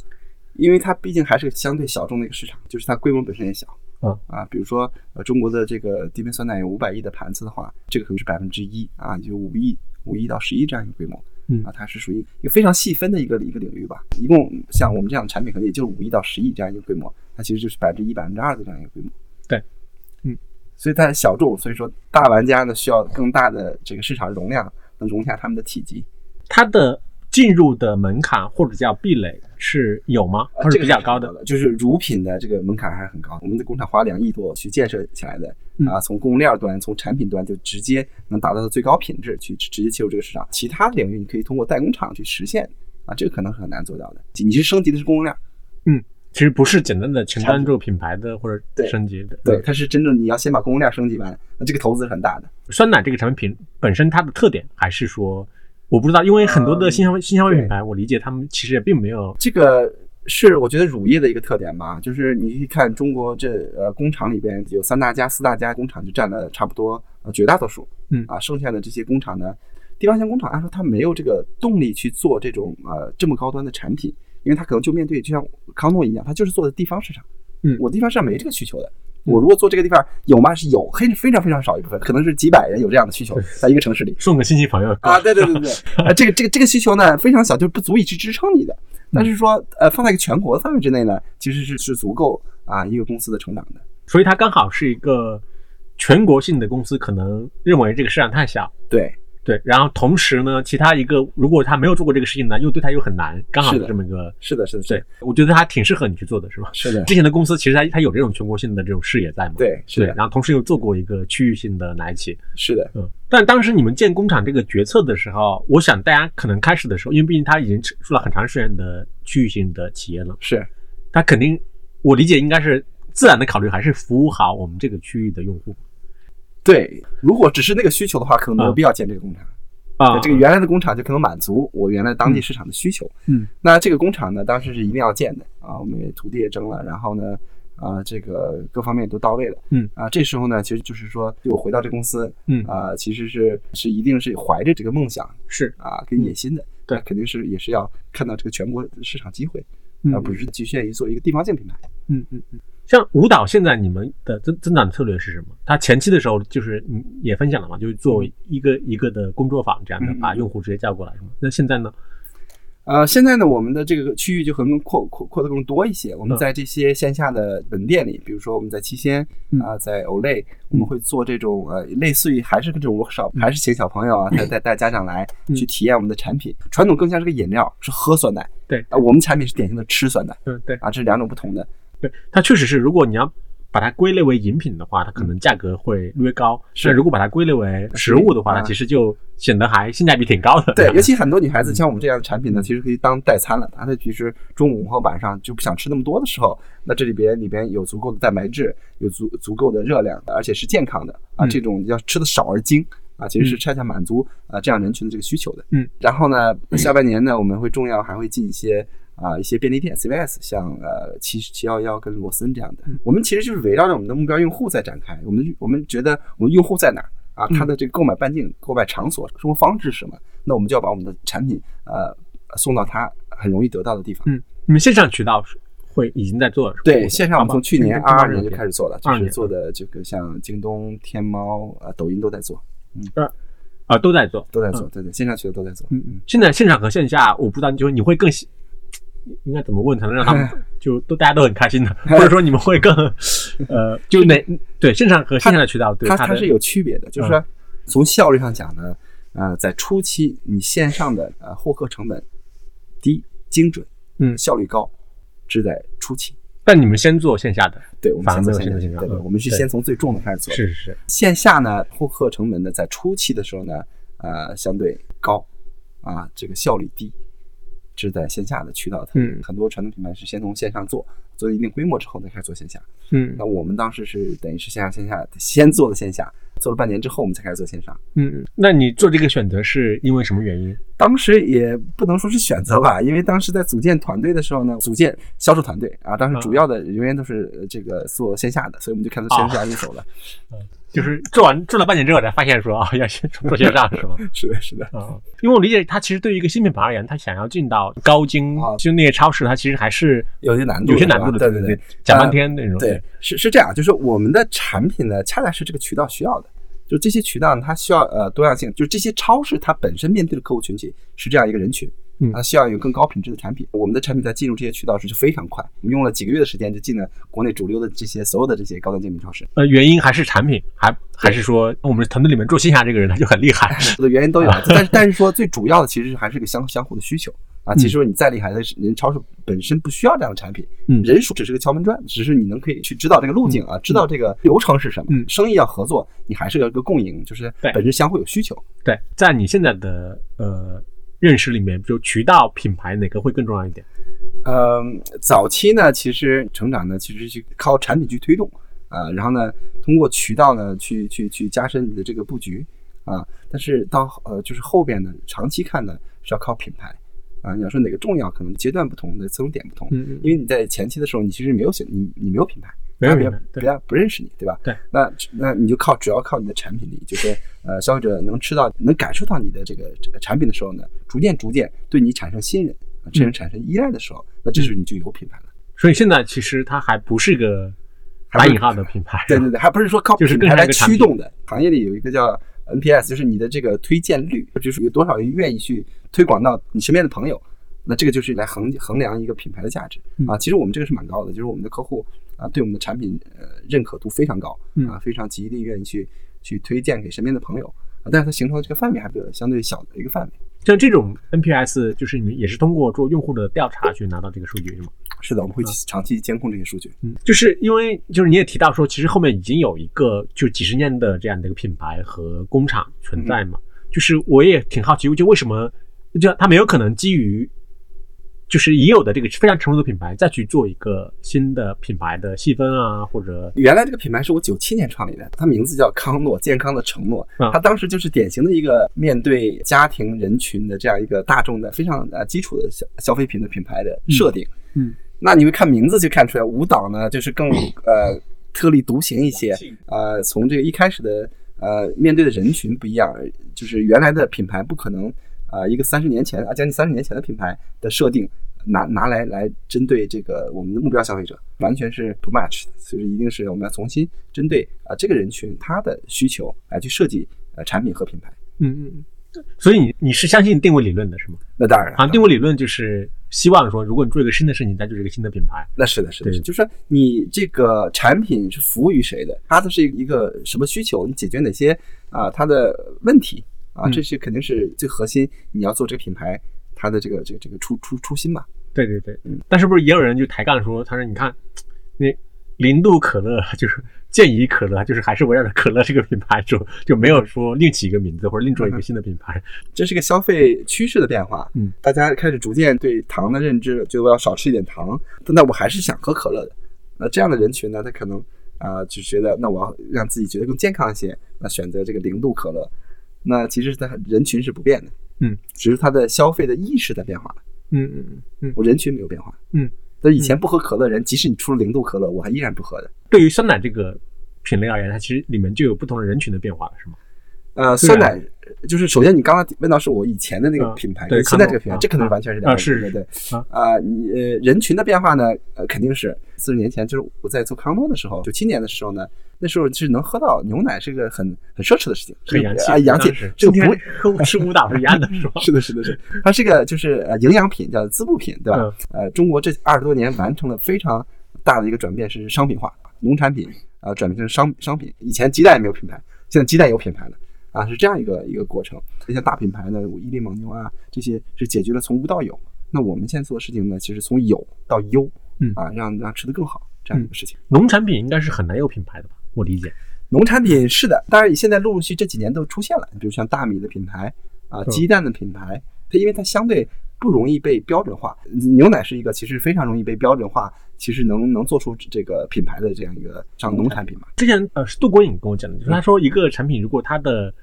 因为它毕竟还是个相对小众的一个市场，就是它规模本身也小。嗯啊，比如说呃中国的这个低温酸奶有五百亿的盘子的话，这个可能是百分之一啊，就五亿五亿到十亿这样一个规模。嗯啊，它是属于一个非常细分的一个一个领域吧。一共像我们这样的产品，可能也就是五亿到十亿这样一个规模，它其实就是百分之一百分之二的这样一个规模。对，嗯，所以它小众，所以说大玩家呢需要更大的这个市场容量，能容下他们的体积。它的。进入的门槛或者叫壁垒是有吗？还是比较高的？就是乳品的这个门槛还是很高。我们的工厂花两亿多去建设起来的啊，从供应链端、从产品端就直接能达到最高品质，去直接切入这个市场。其他领域你可以通过代工厂去实现啊，这个可能很难做到的。你是升级的是供应链，嗯，其实不是简单的承担住品牌的或者升级的，对，它是真正你要先把供应链升级完，那这个投资是很大的。酸奶这个产品本身它的特点还是说。我不知道，因为很多的新消费新消费品牌，我理解他们其实也并没有这个是我觉得乳业的一个特点吧，就是你一看中国这呃工厂里边有三大家四大家工厂就占了差不多呃绝大多数，嗯啊，剩下的这些工厂呢，地方性工厂按说它没有这个动力去做这种呃这么高端的产品，因为它可能就面对就像康诺一样，它就是做的地方市场，嗯，我地方市场没这个需求的。我如果做这个地方有吗？是有，非非常非常少一部分，可能是几百人有这样的需求，在一个城市里送个亲戚朋友啊，对对对对，啊，这个这个这个需求呢非常小，就不足以去支撑你的。但是说，呃，放在一个全国范围之内呢，其实是是足够啊一个公司的成长的。所以它刚好是一个全国性的公司，可能认为这个市场太小，对。对，然后同时呢，其他一个如果他没有做过这个事情呢，又对他又很难，刚好是这么一个，是的，是的，对，我觉得他挺适合你去做的，是吧？是的，之前的公司其实他他有这种全国性的这种视野在嘛？对，是的。然后同时又做过一个区域性的奶企，是的，嗯。但当时你们建工厂这个决策的时候，我想大家可能开始的时候，因为毕竟他已经做了很长时间的区域性的企业了，是，他肯定我理解应该是自然的考虑还是服务好我们这个区域的用户。对，如果只是那个需求的话，可能没有必要建这个工厂。啊，这个原来的工厂就可能满足我原来当地市场的需求。嗯，那这个工厂呢，当时是一定要建的啊，我们也土地也征了，然后呢，啊，这个各方面都到位了。嗯，啊，这时候呢，其实就是说，我回到这公司，嗯，啊，其实是是一定是怀着这个梦想，是啊，跟野心的。对，肯定是也是要看到这个全国市场机会，而不是局限于做一个地方性品牌。嗯嗯嗯。像舞蹈，现在你们的增增长策略是什么？它前期的时候就是你也分享了嘛，就是做一个一个的工作坊这样的，把用户直接叫过来，是吗？那现在呢？呃，现在呢，我们的这个区域就可能扩扩扩得更多一些。我们在这些线下的门店里，比如说我们在七鲜啊，在 Olay，我们会做这种呃，类似于还是这种 workshop，还是请小朋友啊，带带带家长来去体验我们的产品。传统更像是个饮料，是喝酸奶。对啊，我们产品是典型的吃酸奶。嗯，对啊，这是两种不同的。对，它确实是，如果你要把它归类为饮品的话，它可能价格会略高；是如果把它归类为食物的话，它其实就显得还性价比挺高的。对，尤其很多女孩子像我们这样的产品呢，其实可以当代餐了。她其实中午和晚上就不想吃那么多的时候，那这里边里边有足够的蛋白质，有足足够的热量，而且是健康的啊，这种要吃的少而精啊，其实是恰恰满足啊这样人群的这个需求的。嗯，然后呢，下半年呢，我们会重要还会进一些。啊一些便利店 CVS，像呃七七幺幺跟罗森这样的，我们其实就是围绕着我们的目标用户在展开。我们我们觉得我们用户在哪儿啊？他的这个购买半径、购买场所、生活方式是什么？那我们就要把我们的产品呃送到他很容易得到的地方。嗯，你们线上渠道是会已经在做了？对，线上我们从去年二二年就开始做了，就是做的这个像京东、天猫、呃抖音都在做。嗯，啊都在做，都在做，对对，线上渠道都在做。嗯嗯。现在线上和线下，我不知道，就是你会更应该怎么问才能让他们就都大家都很开心的，或者说你们会更 呃，就哪对线上和线下的渠道，它它是有区别的，就是说从效率上讲呢，呃，在初期你线上的呃获客成本低、精准，嗯，效率高，是在初期。但你们先做线下的，对，我们先做线下，对对，我们是先从最重的开始做。是是是。线下呢，获客成本呢，在初期的时候呢，呃，相对高，啊，这个效率低。是在线下的渠道，嗯，很多传统品牌是先从线上做，做一定规模之后再开始做线下，嗯，那我们当时是等于是线下线下先做的线下，做了半年之后我们才开始做线上，嗯，那你做这个选择是因为什么原因？当时也不能说是选择吧，因为当时在组建团队的时候呢，组建销售团队啊，当时主要的人员都是这个做线下的，所以我们就开始线下入手了，嗯。就是做完做了半年之后才发现说啊要先做线上是吗？是的，是的啊，因为我理解他其实对于一个新品牌而言，他想要进到高精就那些超市，它其实还是有些难度，有些难度的。对对对，讲半天那种。对，是是这样，就是我们的产品呢，恰恰是这个渠道需要的，就这些渠道它需要呃多样性，就是这些超市它本身面对的客户群体是这样一个人群。它需要有更高品质的产品。我们的产品在进入这些渠道时就非常快，我们用了几个月的时间就进了国内主流的这些所有的这些高端精品超市。呃，原因还是产品，还还是说我们团队里面做线下这个人他就很厉害？的原因都有，但是但是说最主要的其实还是个相相互的需求啊。其实说你再厉害的人超市本身不需要这样的产品，嗯，人数只是个敲门砖，只是你能可以去知道这个路径啊，知道这个流程是什么。嗯，生意要合作，你还是要一个共赢，就是本身相互有需求。对，在你现在的呃。认识里面，就渠道、品牌哪个会更重要一点？嗯，早期呢，其实成长呢，其实是靠产品去推动啊，然后呢，通过渠道呢，去去去加深你的这个布局啊。但是到呃，就是后边呢，长期看呢，是要靠品牌啊。你要说哪个重要，可能阶段不同的侧重点不同。嗯嗯。因为你在前期的时候，你其实没有选你，你没有品牌。别人别人不认识你，对吧？对，那那你就靠主要靠你的产品力，就是呃，消费者能吃到、能感受到你的这个产品的时候呢，逐渐逐渐对你产生信任，甚至产生依赖的时候，那这时候你就有品牌了。所以现在其实它还不是个打引号的品牌，对对对，还不是说靠品牌来驱动的。行业里有一个叫 NPS，就是你的这个推荐率，就是有多少人愿意去推广到你身边的朋友。那这个就是来衡衡量一个品牌的价值啊。其实我们这个是蛮高的，就是我们的客户啊，对我们的产品呃认可度非常高啊，非常极力愿意去去推荐给身边的朋友啊。但是它形成的这个范围还比较相对小的一个范围。像这种 NPS，就是你们也是通过做用户的调查去拿到这个数据是吗？是的，我们会长期监控这些数据。嗯，就是因为就是你也提到说，其实后面已经有一个就几十年的这样的一个品牌和工厂存在嘛。就是我也挺好奇，就为什么就它没有可能基于。就是已有的这个非常成熟的品牌，再去做一个新的品牌的细分啊，或者原来这个品牌是我九七年创立的，它名字叫康诺，健康的承诺。它当时就是典型的一个面对家庭人群的这样一个大众的非常呃基础的消消费品的品牌的设定。嗯，那你会看名字就看出来，舞蹈呢就是更呃特立独行一些。呃，从这个一开始的呃面对的人群不一样，就是原来的品牌不可能。啊，一个三十年前啊，将近三十年前的品牌的设定，拿拿来来针对这个我们的目标消费者，完全是不 match 的，所以一定是我们要重新针对啊这个人群他的需求来去设计呃产品和品牌。嗯嗯嗯。所以你你是相信定位理论的是吗？那当然了。啊，定位理论就是希望说，如果你做一个新的事情，它就是一个新的品牌。那是的，是的，就是说你这个产品是服务于谁的，它的是一个什么需求，你解决哪些啊它的问题。啊，这些肯定是最核心。你要做这个品牌，它的这个这个这个初初初心嘛。对对对，嗯。但是不是也有人就抬杠说，他说你看，那零度可乐 就是健怡可乐，就是还是围绕着可乐这个品牌做，就没有说另起一个名字或者另做一个新的品牌。这是个消费趋势的变化。嗯，大家开始逐渐对糖的认知，就要少吃一点糖。那我还是想喝可乐的。那这样的人群呢，他可能啊，就觉得那我要让自己觉得更健康一些，那选择这个零度可乐。那其实它人群是不变的，嗯，只是它的消费的意识在变化。嗯嗯嗯嗯，我人群没有变化。嗯，那以前不喝可乐人，即使你出了零度可乐，我还依然不喝的。对于酸奶这个品类而言，它其实里面就有不同的人群的变化了，是吗？呃，酸奶就是首先你刚刚问到是我以前的那个品牌，对现在这个品牌，啊这可能完全是两个是对对啊呃人群的变化呢，呃肯定是四十年前，就是我在做康诺的时候，九七年的时候呢，那时候是能喝到牛奶是个很很奢侈的事情，很洋气啊，洋气，这个不天和吃舞蹈是一样的，是吧？是的，是的，是，它是个就是呃营养品，叫滋补品，对吧？嗯呃，中国这二十多年完成了非常大的一个转变，是商品化，农产品啊、转变成商商品。以前鸡蛋也没有品牌，现在鸡蛋有品牌了啊，是这样一个一个过程。这些大品牌呢，伊利蒙牛啊，这些是解决了从无到有。那我们现在做的事情呢，其实从有到优，嗯啊，让让吃得更好这样一个事情。农产品应该是很难有品牌的吧？我理解。农产品是的，当然现在陆陆续这几年都出现了，比如像大米的品牌啊、嗯鸡蛋的品牌，它因为它相对不容易被标准化，牛奶是一个其实非常容易被标准化，其实能能做出这个品牌的这样一个像农产品嘛。之前呃是杜国颖跟我讲的，就是他说一个产品如果它的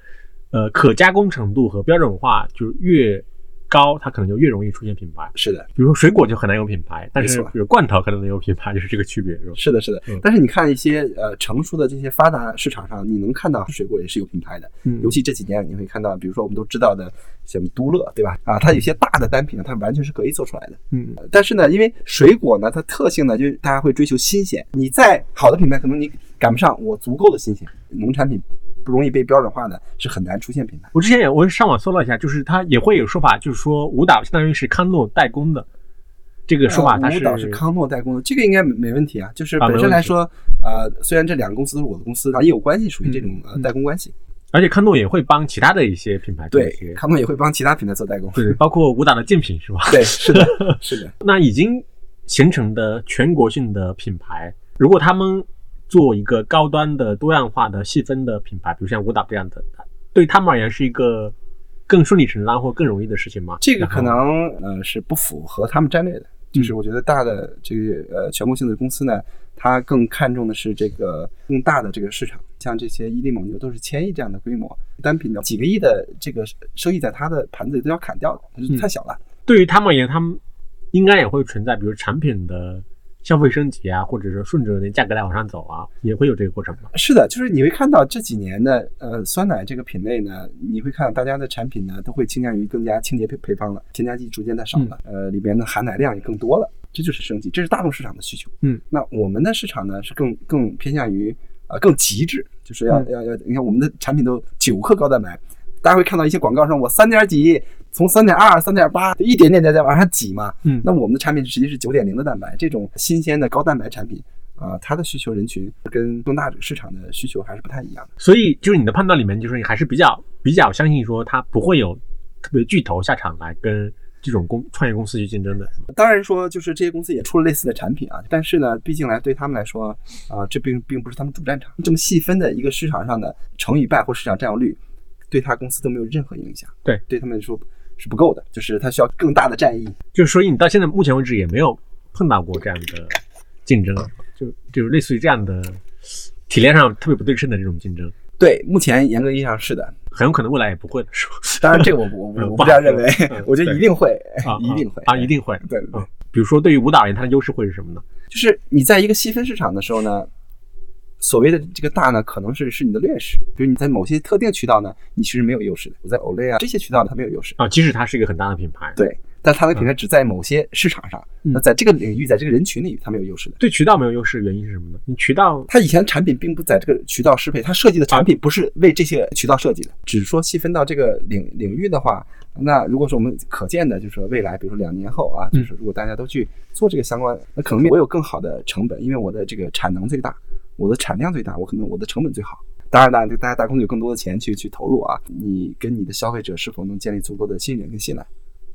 呃可加工程度和标准化就是越高，它可能就越容易出现品牌。是的，比如说水果就很难有品牌，但是没错比如罐头可能能有品牌，就是这个区别，是吧？是的，是的嗯。但是你看一些呃成熟的这些发达市场上，你能看到水果也是有品牌的，嗯尤其这几年你会看到，比如说我们都知道的像都乐，对吧？啊，它有些大的单品，它完全是可以做出来的。嗯但是呢，因为水果呢，它特性呢，就是大家会追求新鲜。你再好的品牌，可能你赶不上我足够的新鲜。农产品不容易被标准化的，是很难出现品牌。我之前也我上网搜了一下，就是它也会有说法，就是说舞蹈相当于是康诺代工的这个说法，它呃舞蹈是康诺代工的，这个应该没没问题啊。就是本身来说，呃，虽然这两个公司都是我的公司，啊，也有关系，属于这种呃嗯代工关系。而且康诺也会帮其他的一些品牌做一对，些，康诺也会帮其他品牌做代工。对，包括武打的竞品是吧？对，是的，是的。那已经形成的全国性的品牌，如果他们做一个高端的、多样化的、细分的品牌，比如像舞蹈这样的，对他们而言是一个更顺理成章或更容易的事情吗？这个可能呃是不符合他们战略的。就是我觉得大的这个呃全国性的公司呢，它更看重的是这个更大的这个市场，像这些伊利蒙牛都是千亿这样的规模，单品的几个亿的这个收益在它的盘子里都要砍掉的，就是太小了。对于他们而言，他们应该也会存在，比如产品的消费升级啊，或者是顺着那价格带往上走啊，也会有这个过程吗？是的，就是你会看到这几年的呃酸奶这个品类呢，你会看到大家的产品呢都会倾向于更加清洁配配方了，添加剂逐渐在少了，呃里边的含奶量也更多了，这就是升级，这是大众市场的需求。嗯，那我们的市场呢是更更偏向于呃更极致，就是要、嗯要要，你看我们的产品都九克高蛋白，大家会看到一些广告上我三点几，从三点二、三点八一点点在在往上挤嘛，嗯那我们的产品实际是九点零的蛋白，这种新鲜的高蛋白产品。啊、它的需求人群跟更大市场的需求还是不太一样的。所以就是你的判断里面，就是你还是比较比较相信说它不会有特别巨头下场来跟这种公创业公司去竞争的，当然说，就是这些公司也出了类似的产品啊，但是呢，毕竟来对他们来说啊、这并并不是他们主战场。这么细分的一个市场上的成与败或市场占有率，对他公司都没有任何影响。对，对他们来说是不够的，就是他需要更大的战役。就是所以你到现在目前为止也没有碰到过这样的竞争，就就是类似于这样的体量上特别不对称的这种竞争，对，目前严格意义上是的。很有可能未来也不会的，是吧？当然，这个我不我我 不这样认为 嗯，我觉得一定会啊，一定会啊，一定会。对对比如说对于舞蹈而言，它的优势会是什么呢？就是你在一个细分市场的时候呢，所谓的这个大呢，可能是是你的劣势。比如你在某些特定渠道呢，你其实没有优势的。我在 Olay 啊这些渠道呢，它没有优势。啊，即使它是一个很大的品牌，对，但它的品牌只在某些市场上，嗯那在这个领域，在这个人群里，它没有优势的。对渠道没有优势，原因是什么呢？你渠道它以前产品并不在这个渠道适配，它设计的产品不是为这些渠道设计的。只说细分到这个领领域的话，那如果说我们可见的，就是说未来，比如说两年后啊，就是如果大家都去做这个相关，那可能我有更好的成本，因为我的这个产能最大，我的产量最大，我可能我的成本最好。当然了，大家大公司有更多的钱去去投入啊，你跟你的消费者是否能建立足够的信任跟信赖？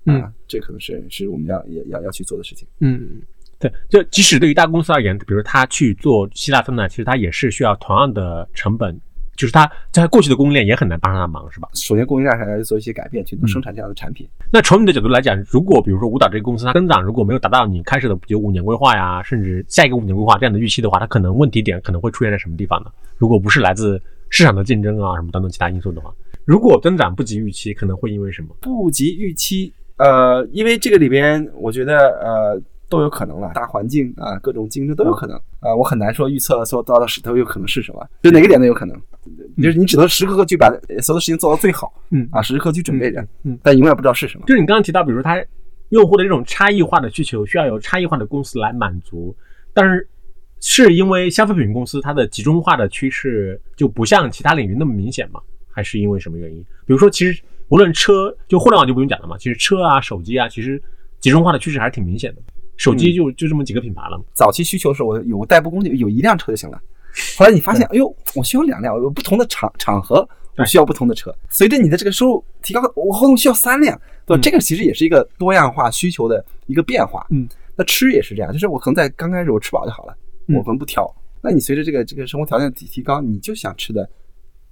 嗯啊，这可能是是我们要也要要去做的事情。嗯，对，就即使对于大公司而言，比如他去做希腊酸奶，其实他也是需要同样的成本，就是他在过去的供应链也很难帮上他忙，是吧？首先，供应链还要做一些改变，去能生产这样的产品。那从你的角度来讲，如果比如说舞蹈这个公司它增长如果没有达到你开始的有五年规划呀，甚至下一个五年规划这样的预期的话，它可能问题点可能会出现在什么地方呢？如果不是来自市场的竞争啊什么等等其他因素的话，如果增长不及预期，可能会因为什么？不及预期，呃，因为这个里边，我觉得呃都有可能了，大环境啊，各种竞争都有可能啊，我很难说预测说到的时都有可能是什么，就哪个点都有可能，就是你只能时刻刻去把所有的事情做到最好，嗯啊，时时刻去准备着，嗯，但永远不知道是什么。就是你刚刚提到，比如说它用户的这种差异化的需求，需要有差异化的公司来满足，但是是因为消费品公司它的集中化的趋势就不像其他领域那么明显吗？还是因为什么原因？比如说，其实无论车，就互联网就不用讲了嘛，其实车啊、手机啊，其实集中化的趋势还是挺明显的。手机就就这么几个品牌了嘛。早期需求是我有个代步工具，有一辆车就行了。后来你发现，哎呦，我需要两辆，有不同的场场合，我需要不同的车。随着你的这个收入提高，我后头需要三辆，对吧？这个其实也是一个多样化需求的一个变化。嗯，那吃也是这样，就是我可能在刚开始我吃饱就好了，嗯我可能不挑。那你随着这个这个生活条件提提高，你就想吃的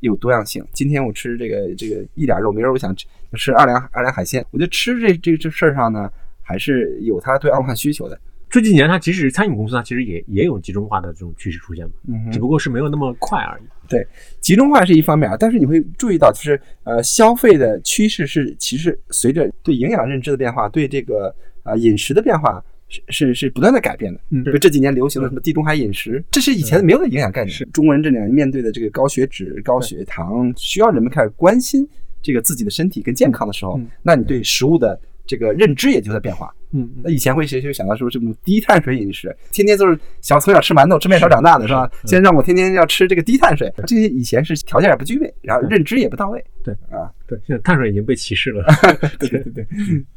有多样性。今天我吃这个这个一点肉，明儿我想吃吃二两二两海鲜。我觉得吃这这这事儿上呢，还是有它对二化需求的。这几年它即使是餐饮公司，它其实也也有集中化的这种趋势出现嘛，嗯只不过是没有那么快而已。对集中化是一方面啊，但是你会注意到，就是呃，消费的趋势是其实随着对营养认知的变化，对这个啊、饮食的变化是是是不断的改变的。嗯就这几年流行的什么地中海饮食，这是以前没有的营养概念。是中国人这两年面对的这个高血脂、高血糖，需要人们开始关心这个自己的身体跟健康的时候，嗯那你对食物的这个认知也就在变化。嗯那以前会谁会想到说这种低碳水饮食，天天都是小从小吃馒头吃面条长大的是吧？现在让我天天要吃这个低碳水，这些以前是条件也不具备，然后认知也不到位。对啊，对，现在碳水已经被歧视了。对对对对，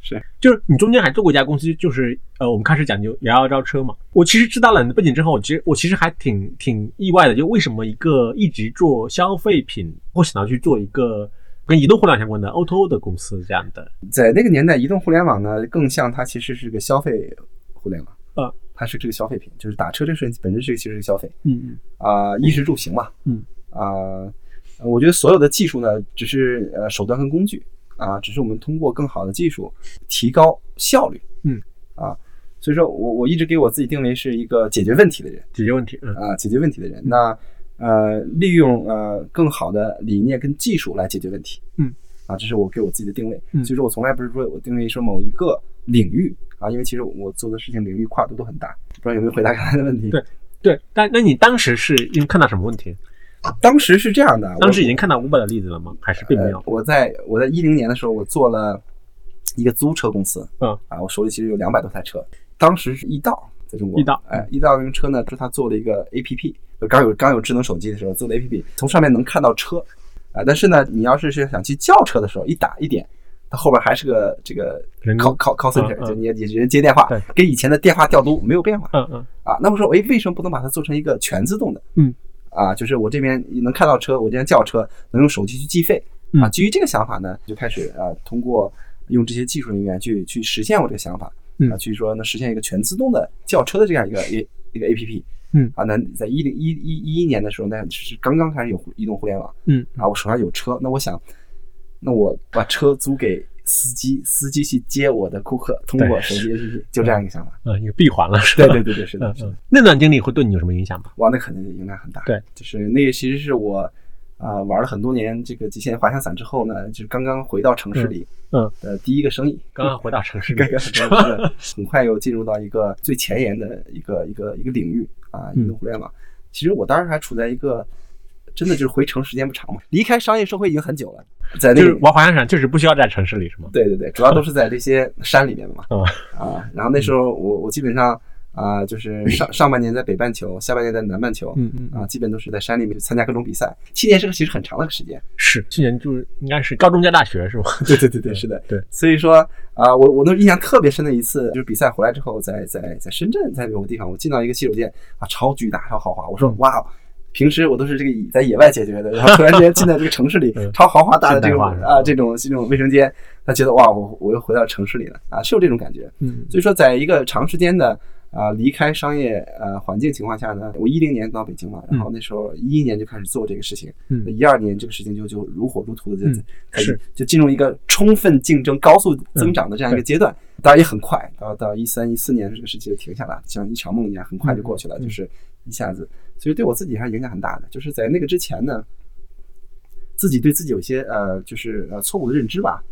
是 就是你中间还做过一家公司，就是呃，我们开始讲究摇摇招车嘛。我其实知道了你的背景之后，我其实我其实还挺挺意外的，就为什么一个一直做消费品，会想到去做一个跟移动互联网相关的 O2O 的公司这样的。在那个年代，移动互联网呢更像它其实是个消费互联网。啊，它是这个消费品，就是打车这个事情本身是其实消费嗯啊，衣食住行嘛，嗯。啊，我觉得所有的技术呢，只是呃手段跟工具。啊，只是我们通过更好的技术提高效率，嗯。啊，所以说我我一直给我自己定位是一个解决问题的人。解决问题。嗯。啊，解决问题的人。那呃，利用呃更好的理念跟技术来解决问题，嗯啊，这是我给我自己的定位。嗯所以说我从来不是说我定位说某一个领域啊，因为其实我做的事情领域跨度都很大。不知道有没有回答刚才的问题？对对，但那你当时是因为看到什么问题？当时是这样的，当时已经看到 Uber 的例子了吗？还是并没有呃？我在我在一零年的时候，我做了一个租车公司，嗯啊，我手里其实有两百多台车，当时是易道在中国，易道哎，易道用车呢，是他做了一个 A 刚有刚有智能手机的时候做的 A P P，从上面能看到车，啊，但是呢，你要是是想去叫车的时候，一打一点。它后边还是个这个人 call 工 call call center，、就你你人接电话对，跟以前的电话调度没有变化嗯嗯啊。那么说，哎，为什么不能把它做成一个全自动的？嗯，啊，就是我这边能看到车，我这边叫车能用手机去计费啊。嗯基于这个想法呢，就开始啊，通过用这些技术人员去去实现我这个想法嗯啊，去说能实现一个全自动的叫车的这样一个一一个 A P P。嗯啊，那在一零一一一一年的时候，那是刚刚开始有移动互联网嗯啊，我手上有车，那我想，那我把车租给司机，司机去接我的顾客，通过手机 A P P，就这样一个想法。嗯，一个闭环了 是吧？对对对对，是的，是的那段经历会对你有什么影响吗？哇，那肯定影响很大。对，就是那个其实是我啊、玩了很多年这个极限滑翔伞之后呢，就是刚刚回到城市里，嗯呃第一个生意，刚刚回到城市里 刚，刚很很快又进入到一个最前沿的一个一个一个领域啊，移嗯动互联网。其实我当时还处在一个真的就是回城时间不长嘛，离开商业社会已经很久了，在那就是个。玩滑翔伞，就是不需要在城市里，是吗？对对对，主要都是在这些山里面嘛。嗯啊，然后那时候我我基本上啊、就是上 上半年在北半球，下半年在南半球，嗯嗯啊，基本都是在山里面去参加各种比赛。七年是个其实很长的时间。是，去年就是应该是高中加大学是吧？对对对对，是的。对，所以说啊、我我那印象特别深的一次，就是比赛回来之后，在在在深圳，在某个地方，我进到一个洗手间啊，超巨大，超豪华。我说嗯哇。平时我都是这个以在野外解决的，然后突然之间进到这个城市里嗯，超豪华大的这种现代化是吧啊这种这种卫生间，他觉得哇，我我又回到城市里了啊，是有这种感觉。嗯所以说，在一个长时间的啊、离开商业呃环境情况下呢，我一零年到北京嘛，然后那时候一一年就开始做这个事情，嗯。一二年这个事情就就如火如荼的就、嗯是。就进入一个充分竞争、高速增长的这样一个阶段，当然也很快，到到一三一四年这个事情就停下来，像一场梦一样，很快就过去了，嗯。就是一下子，所以对我自己还是影响很大的。就是在那个之前呢，自己对自己有些呃，就是呃错误的认知吧。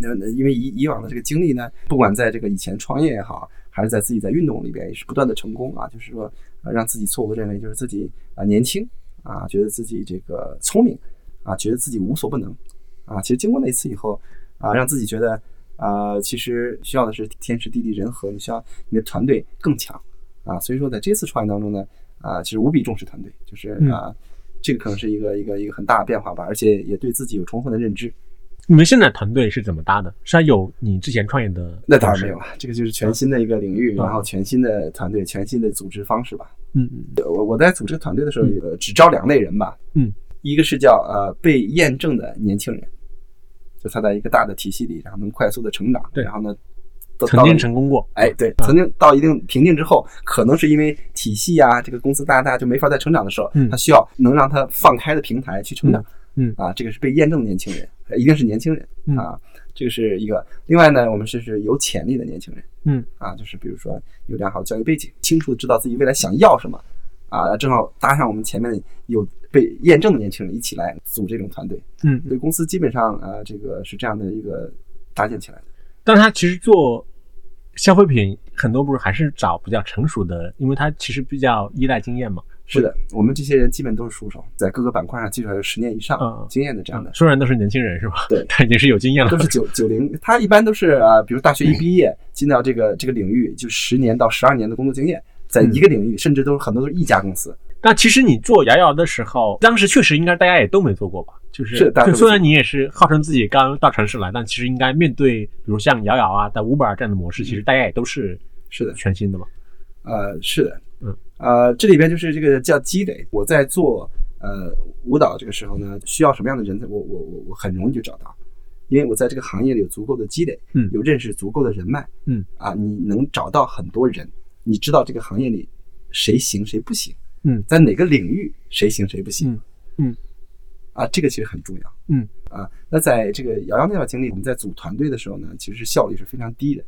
那那因为以以往的这个经历呢，不管在这个以前创业也好，还是在自己在运动里边，也是不断的成功啊，就是说呃让自己错误认为就是自己啊年轻啊，觉得自己这个聪明啊，觉得自己无所不能啊。其实经过那一次以后啊，让自己觉得啊，其实需要的是天时地利人和，你需要你的团队更强啊。所以说在这次创业当中呢，啊，其实无比重视团队，就是啊，这个可能是一个一个一个很大的变化吧，而且也对自己有充分的认知。你们现在团队是怎么搭的？是还有你之前创业的？那当然没有了，这个就是全新的一个领域，然后全新的团队，全新的组织方式吧。嗯嗯，我我在组织团队的时候，呃，只招两类人吧。嗯，一个是叫呃被验证的年轻人，就他在一个大的体系里，然后能快速的成长。对，然后呢，曾经成功过。哎，对，曾经到一定瓶颈之后，可能是因为体系啊，这个公司大大就没法再成长的时候，他需要能让他放开的平台去成长。嗯啊，这个是被验证的年轻人。一定是年轻人啊，这个是一个。另外呢，我们是是有潜力的年轻人，嗯啊，就是比如说有良好教育背景，清楚知道自己未来想要什么啊，正好搭上我们前面有被验证的年轻人一起来组这种团队，嗯，所以公司基本上啊，这个是这样的一个搭建起来的。但他其实做消费品很多不是还是找比较成熟的，因为他其实比较依赖经验嘛。是的，我们这些人基本都是熟手，在各个板块上至少有十年以上经验的这样的。虽然都是年轻人是吧？对，他已经是有经验了。都是九九零，他一般都是啊，比如大学一毕业进到这个这个领域，就十年到十二年的工作经验，在一个领域，甚至都是很多都是一家公司。但其实你做摇摇的时候，当时确实应该大家也都没做过吧？就是是，虽然你也是号称自己刚到城市来，但其实应该面对比如像瑶瑶啊、在 Uber 这样的模式，其实大家也都是是的全新的嘛。呃，是的。嗯，呃，这里边就是这个叫积累。我在做呃舞蹈这个时候呢，需要什么样的人才？我我我我很容易就找到，因为我在这个行业里有足够的积累，嗯，有认识足够的人脉，嗯，啊，你能找到很多人，你知道这个行业里谁行谁不行，嗯，在哪个领域谁行谁不行，嗯嗯，啊，这个其实很重要，嗯啊，那在这个瑶瑶那段经历，我们在组团队的时候呢，其实效率是非常低的，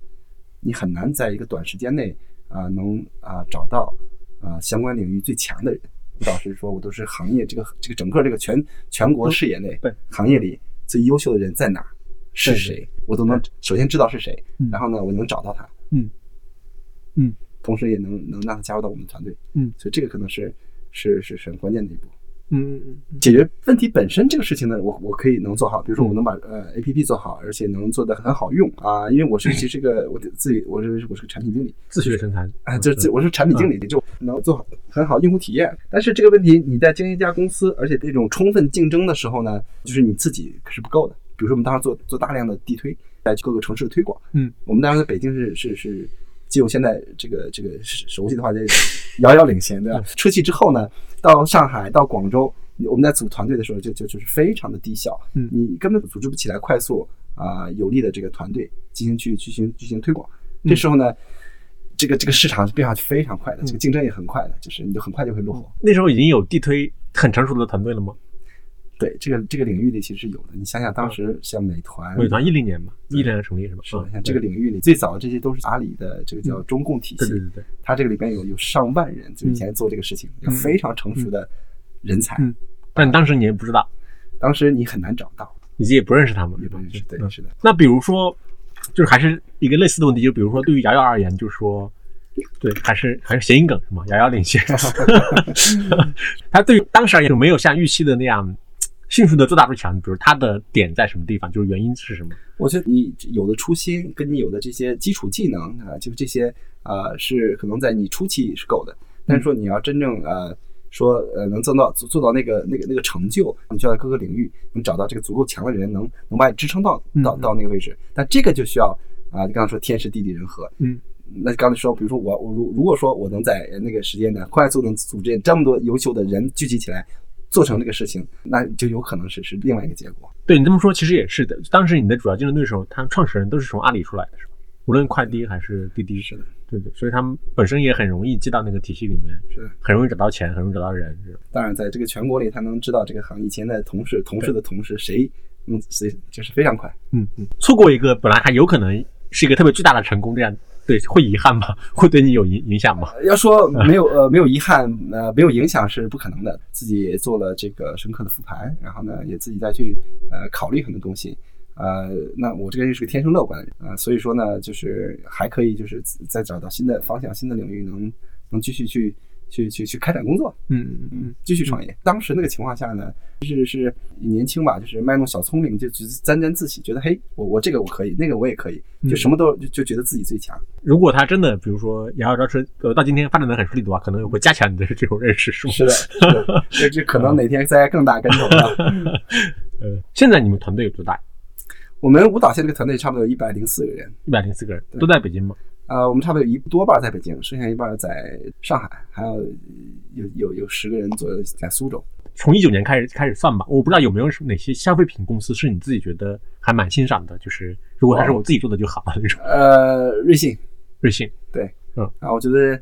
你很难在一个短时间内啊能啊找到。啊，相关领域最强的人，吴导师说，我都是行业这个这个整个这个全全国视野内，对行业里最优秀的人在哪，是谁，我都能首先知道是谁，然后呢，我能找到他，嗯。嗯，同时也能能让他加入到我们的团队，嗯，所以这个可能是是是很关键的一步。嗯解决问题本身这个事情呢，我我可以能做好，比如说我能把呃 A P P 做好，而且能做的很好用啊，因为我是 其实个我自己我是我是个产品经理，自学成才啊，就是自我是产品经理，就能做好很好用户体验。但是这个问题你在经营一家公司，而且这种充分竞争的时候呢，就是你自己可是不够的。比如说我们当时做做大量的地推，在各个城市的推广，嗯，我们当时在北京是是是，就现在这个这个熟悉的话，就遥遥领先，对吧？出去之后呢，到上海到广州。我们在组团队的时候，就就就是非常的低效，嗯，你根本组织不起来快速啊有力的这个团队进行去进行进行推广。这时候呢，这个这个市场是变化非常快的，这个竞争也很快的，就是你就很快就会落后。那时候已经有地推很成熟的团队了吗？对，这个这个领域里其实是有的。你想想，当时像美团，美团一零年嘛，一零年成立是吧？是，像这个领域里最早的这些都是阿里的这个叫中共体系，对对对，它这个里边有有上万人，就以前做这个事情，有非常成熟的人才。嗯。但当时你也不知道，当时你很难找到，你自己也不认识他们，也不认识。对，是的。那比如说，就是还是一个类似的问题，就比如说对于瑶瑶而言，就是说，对，还是还是谐音梗是吗？遥遥领先。他对于当时而言，就没有像预期的那样迅速的做大做强。比如它的点在什么地方？就是原因是什么？我觉得你有的初心，跟你有的这些基础技能啊，就是这些啊，是可能在你初期是够的。但是说你要真正呃。说呃能做到做做到那个那个那个成就，你需要在各个领域能找到这个足够强的人，能能把你支撑到到到那个位置。但这个就需要啊，你刚才说天时地利人和，嗯，那刚才说，比如说我我如如果说我能在那个时间呢快速能组织这么多优秀的人聚集起来，做成这个事情，那就有可能是是另外一个结果。对你这么说，其实也是的。当时你的主要竞争对手，他创始人都是从阿里出来的，是吧？无论快滴还是滴滴，是的。对对，所以他们本身也很容易进到那个体系里面，是很容易找到钱，很容易找到人。是当然，在这个全国里，他能知道这个行以前的同事、同事的同事谁，嗯，谁就是非常快。嗯嗯，错过一个本来还有可能是一个特别巨大的成功，这样对会遗憾吗？会对你有影影响吗？要说没有呃没有遗憾呃没有影响是不可能的。自己也做了这个深刻的复盘，然后呢也自己再去呃考虑很多东西呃，那我这个人是个天生乐观的人啊、呃，所以说呢，就是还可以就是再找到新的方向、新的领域，能能继续去去去去开展工作，嗯嗯嗯，继续创业。当时那个情况下呢，是是年轻吧，就是卖弄小聪明，就就沾沾自喜，觉得嘿，我我这个我可以，那个我也可以，就什么都就就觉得自己最强。如果他真的比如说摇摇招车，呃，到今天发展的很顺利的话，可能会加强你的这种认识，是吗？是的，这这可能哪天栽更大跟头了。呃，现在你们团队有多大？我们舞蹈线这个团队差不多有一百零四个人，一百零四个人都在北京吗？呃，我们差不多有一多半在北京，剩下一半在上海，还有有有有十个人左右在苏州。从一九年开始开始算吧，我不知道有没有哪些消费品公司是你自己觉得还蛮欣赏的，就是如果它是我自己做的就好了那种。呃，瑞幸，瑞幸，对，嗯啊，我觉得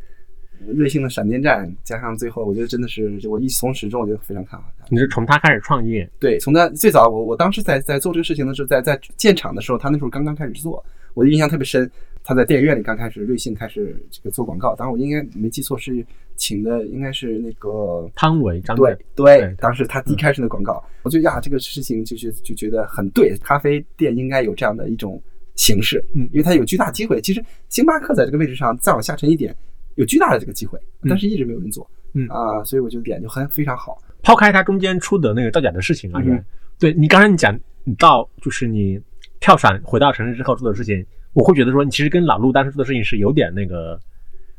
瑞幸的闪电战加上最后，我觉得真的是我一从始终我就非常看好它。你是从他开始创业？对，从他最早我我当时在在做这个事情的时候，在在建厂的时候，他那时候刚刚开始做，我的印象特别深。他在电影院里刚开始，瑞幸开始这个做广告，当然我应该没记错，是请的应该是那个汤唯张对对对，当时他第一开始的广告，我就呀这个事情就是就觉得很对，咖啡店应该有这样的一种形式，嗯，因为它有巨大机会。其实星巴克在这个位置上再往下沉一点，有巨大的这个机会，但是一直没有人做，嗯啊，所以我觉得点就很非常好。抛开它中间出的那个造假的事情而言，嗯对你刚才你讲你到就是你跳伞回到城市之后做的事情。我会觉得说，你其实跟老陆当时做的事情是有点那个，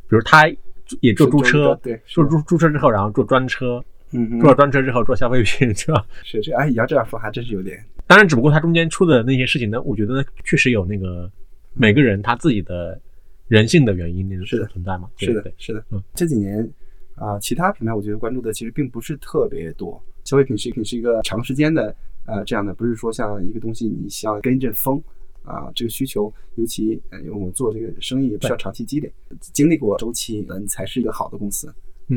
比如他也做租车，对，做租租车之后，然后做专车，嗯，做了专车之后做消费品，是吧？是这，哎，你要这样说还真是有点。当然，只不过他中间出的那些事情呢，我觉得确实有那个每个人他自己的人性的原因那种存在嘛。是的，是的，嗯，这几年啊、呃，其他品牌我觉得关注的其实并不是特别多。消费品是一个长时间的呃这样的，不是说像一个东西你像跟一阵风。啊，这个需求，尤其呃，我们做这个生意也需要长期积累，经历过周期，你才是一个好的公司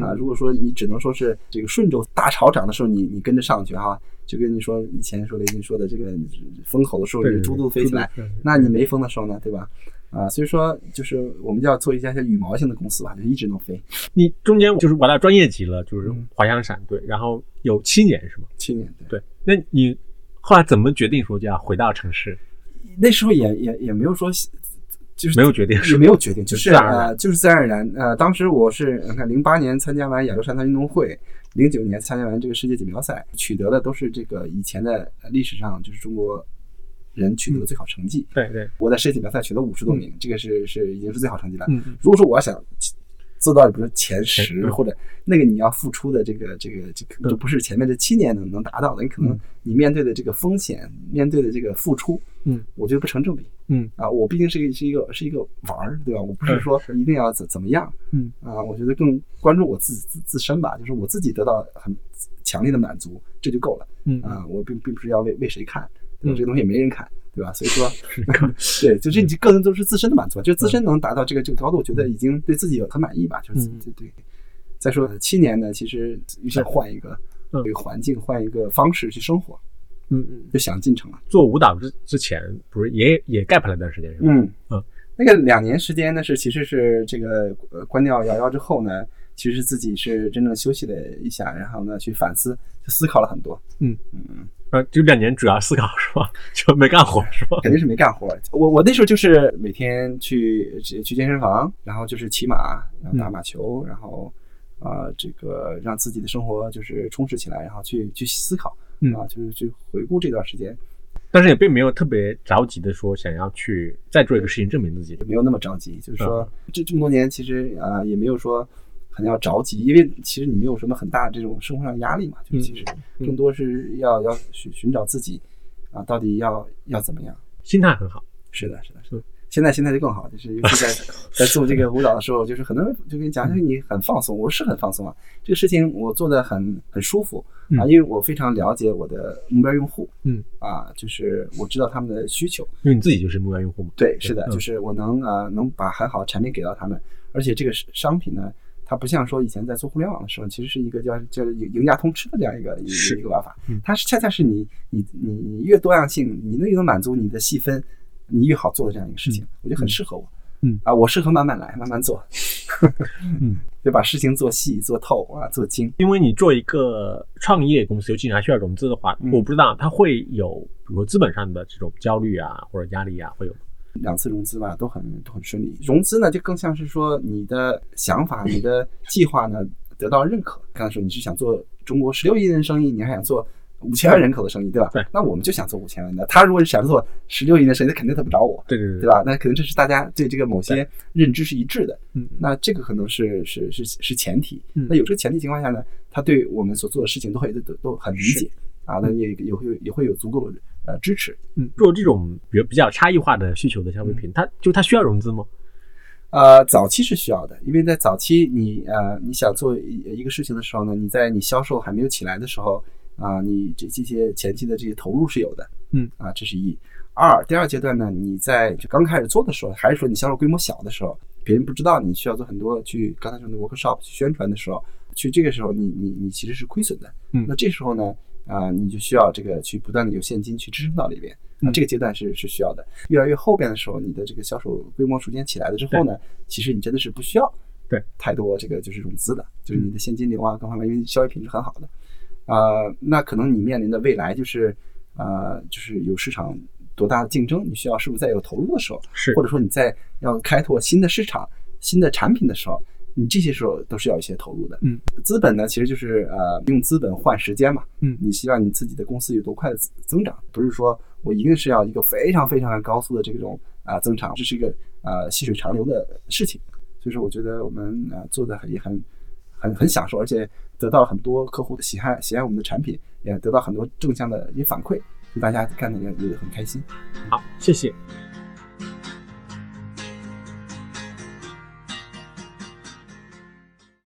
啊。如果说你只能说是这个顺着大潮涨的时候，你你跟着上去哈，就跟你说以前说雷军说的这个风口的时候，你猪都飞起来，那你没风的时候呢，对吧？啊，所以说就是我们要做一家像羽毛型的公司吧，就一直能飞。你中间就是玩到专业级了，就是滑翔伞对，然后有七年是吗？七年对。那你后来怎么决定说就要回到城市？那时候也也也没有说，就是没有决定，也没有决定，就是呃，就是自然而然。呃，当时我是你看，零八年参加完亚洲沙滩运动会，零九年参加完这个世界锦标赛，取得的都是这个以前的历史上就是中国人取得的最好成绩。对对，我在世界锦标赛取得五十多名，这个是是已经是最好成绩了。嗯，如果说我要想。做到比如前十或者那个你要付出的这个这个这个就不是前面这七年能能达到的，你可能你面对的这个风险，面对的这个付出，嗯，我觉得不成正比，嗯。啊，我毕竟是一个是一个是一个玩儿，对吧？我不是说一定要怎怎么样，嗯。啊，我觉得更关注我自己自自身吧，就是我自己得到很强烈的满足，这就够了，嗯。啊，我并并不是要为为谁看，嗯。这个东西也没人看。对吧？所以说，对，就是你个人都是自身的满足，就自身能达到这个这个高度，我觉得已经对自己很满意吧。就是对对。再说七年呢，其实想换一个这个环境，换一个方式去生活，嗯嗯，就想进城了。做舞蹈之之前，不是也也 gap 了一段时间是吧？嗯嗯，那个两年时间呢，是其实是这个呃关掉瑶瑶之后呢，其实自己是真正休息了一下，然后呢去反思，就思考了很多。嗯嗯。呃，就两年主要思考是吧？就没干活是吧？肯定是没干活。我我那时候就是每天去去健身房，然后就是骑马，然后打马球，然后啊、呃，这个让自己的生活就是充实起来，然后去去思考，啊，就是去回顾这段时间。但是也并没有特别着急的说想要去再做一个事情证明自己，没有那么着急。就是说，这这么多年其实啊、呃、也没有说。很要着急，因为其实你没有什么很大这种生活上压力嘛，就是其实更多是要要寻寻找自己啊，到底要要怎么样？心态很好，是的，是的，是的。现在心态就更好，就是尤其在 在做这个舞蹈的时候，就是很多人就跟你讲，就是你很放松，我是很放松啊，这个事情我做的很很舒服啊，因为我非常了解我的目标用户，嗯啊，就是我知道他们的需求，因为你自己就是目标用户嘛，对，是的，就是我能啊能把很好的产品给到他们，而且这个商品呢。它不像说以前在做互联网的时候，其实是一个叫叫赢家通吃的这样一个一个玩法。它是恰恰是你你你你越多样性，你能越能满足你的细分，你越好做的这样一个事情。我觉得很适合我嗯啊，我适合慢慢来，慢慢做，嗯，就把事情做细、做透啊，做精。因为你做一个创业公司，尤其你还需要融资的话，嗯我不知道它会有比如说资本上的这种焦虑啊或者压力啊，会有吗。两次融资吧，都很都很顺利。融资呢，就更像是说你的想法、你的计划呢得到认可。刚才说你是想做中国十六亿人的生意，你还想做五千万人口的生意，对吧？对。那我们就想做五千万的。他如果是想做十六亿的生意，那肯定他不找我，对对对对？吧？那可能这是大家对这个某些认知是一致的。嗯，那这个可能是是是是前提。嗯那有这个前提情况下呢，他对我们所做的事情都会都都都很理解啊，那也也会也会有足够的呃支持。嗯，做这种比如比较差异化的需求的消费品，它就它需要融资吗？呃，早期是需要的，因为在早期你呃你想做一一个事情的时候呢，你在你销售还没有起来的时候啊、你这这些前期的这些投入是有的，嗯啊，这是一。二，第二阶段呢，你在就刚开始做的时候，还是说你销售规模小的时候，别人不知道你需要做很多去刚才说的 workshop 去宣传的时候，去这个时候你你你其实是亏损的，嗯那这时候呢，啊、你就需要这个去不断的有现金去支撑到里边。那嗯。这个阶段是是需要的，越来越后边的时候，你的这个销售规模逐渐起来了之后呢，其实你真的是不需要对太多这个就是融资的，就是你的现金流啊各方面，因为消费品是很好的，呃，那可能你面临的未来就是呃就是有市场多大的竞争，你需要是不是在有投入的时候，是。或者说你在要开拓新的市场、新的产品的时候，你这些时候都是要一些投入的。嗯，资本呢，其实就是呃用资本换时间嘛。嗯你希望你自己的公司有多快的增增长，不是说我一定是要一个非常非常高速的这种啊、增长，这是一个呃细水长流的事情。所以说，我觉得我们啊、做的也很很很享受，而且得到很多客户的喜爱，喜爱我们的产品，也得到很多正向的一些反馈，就大家看的也也很开心。好，谢谢。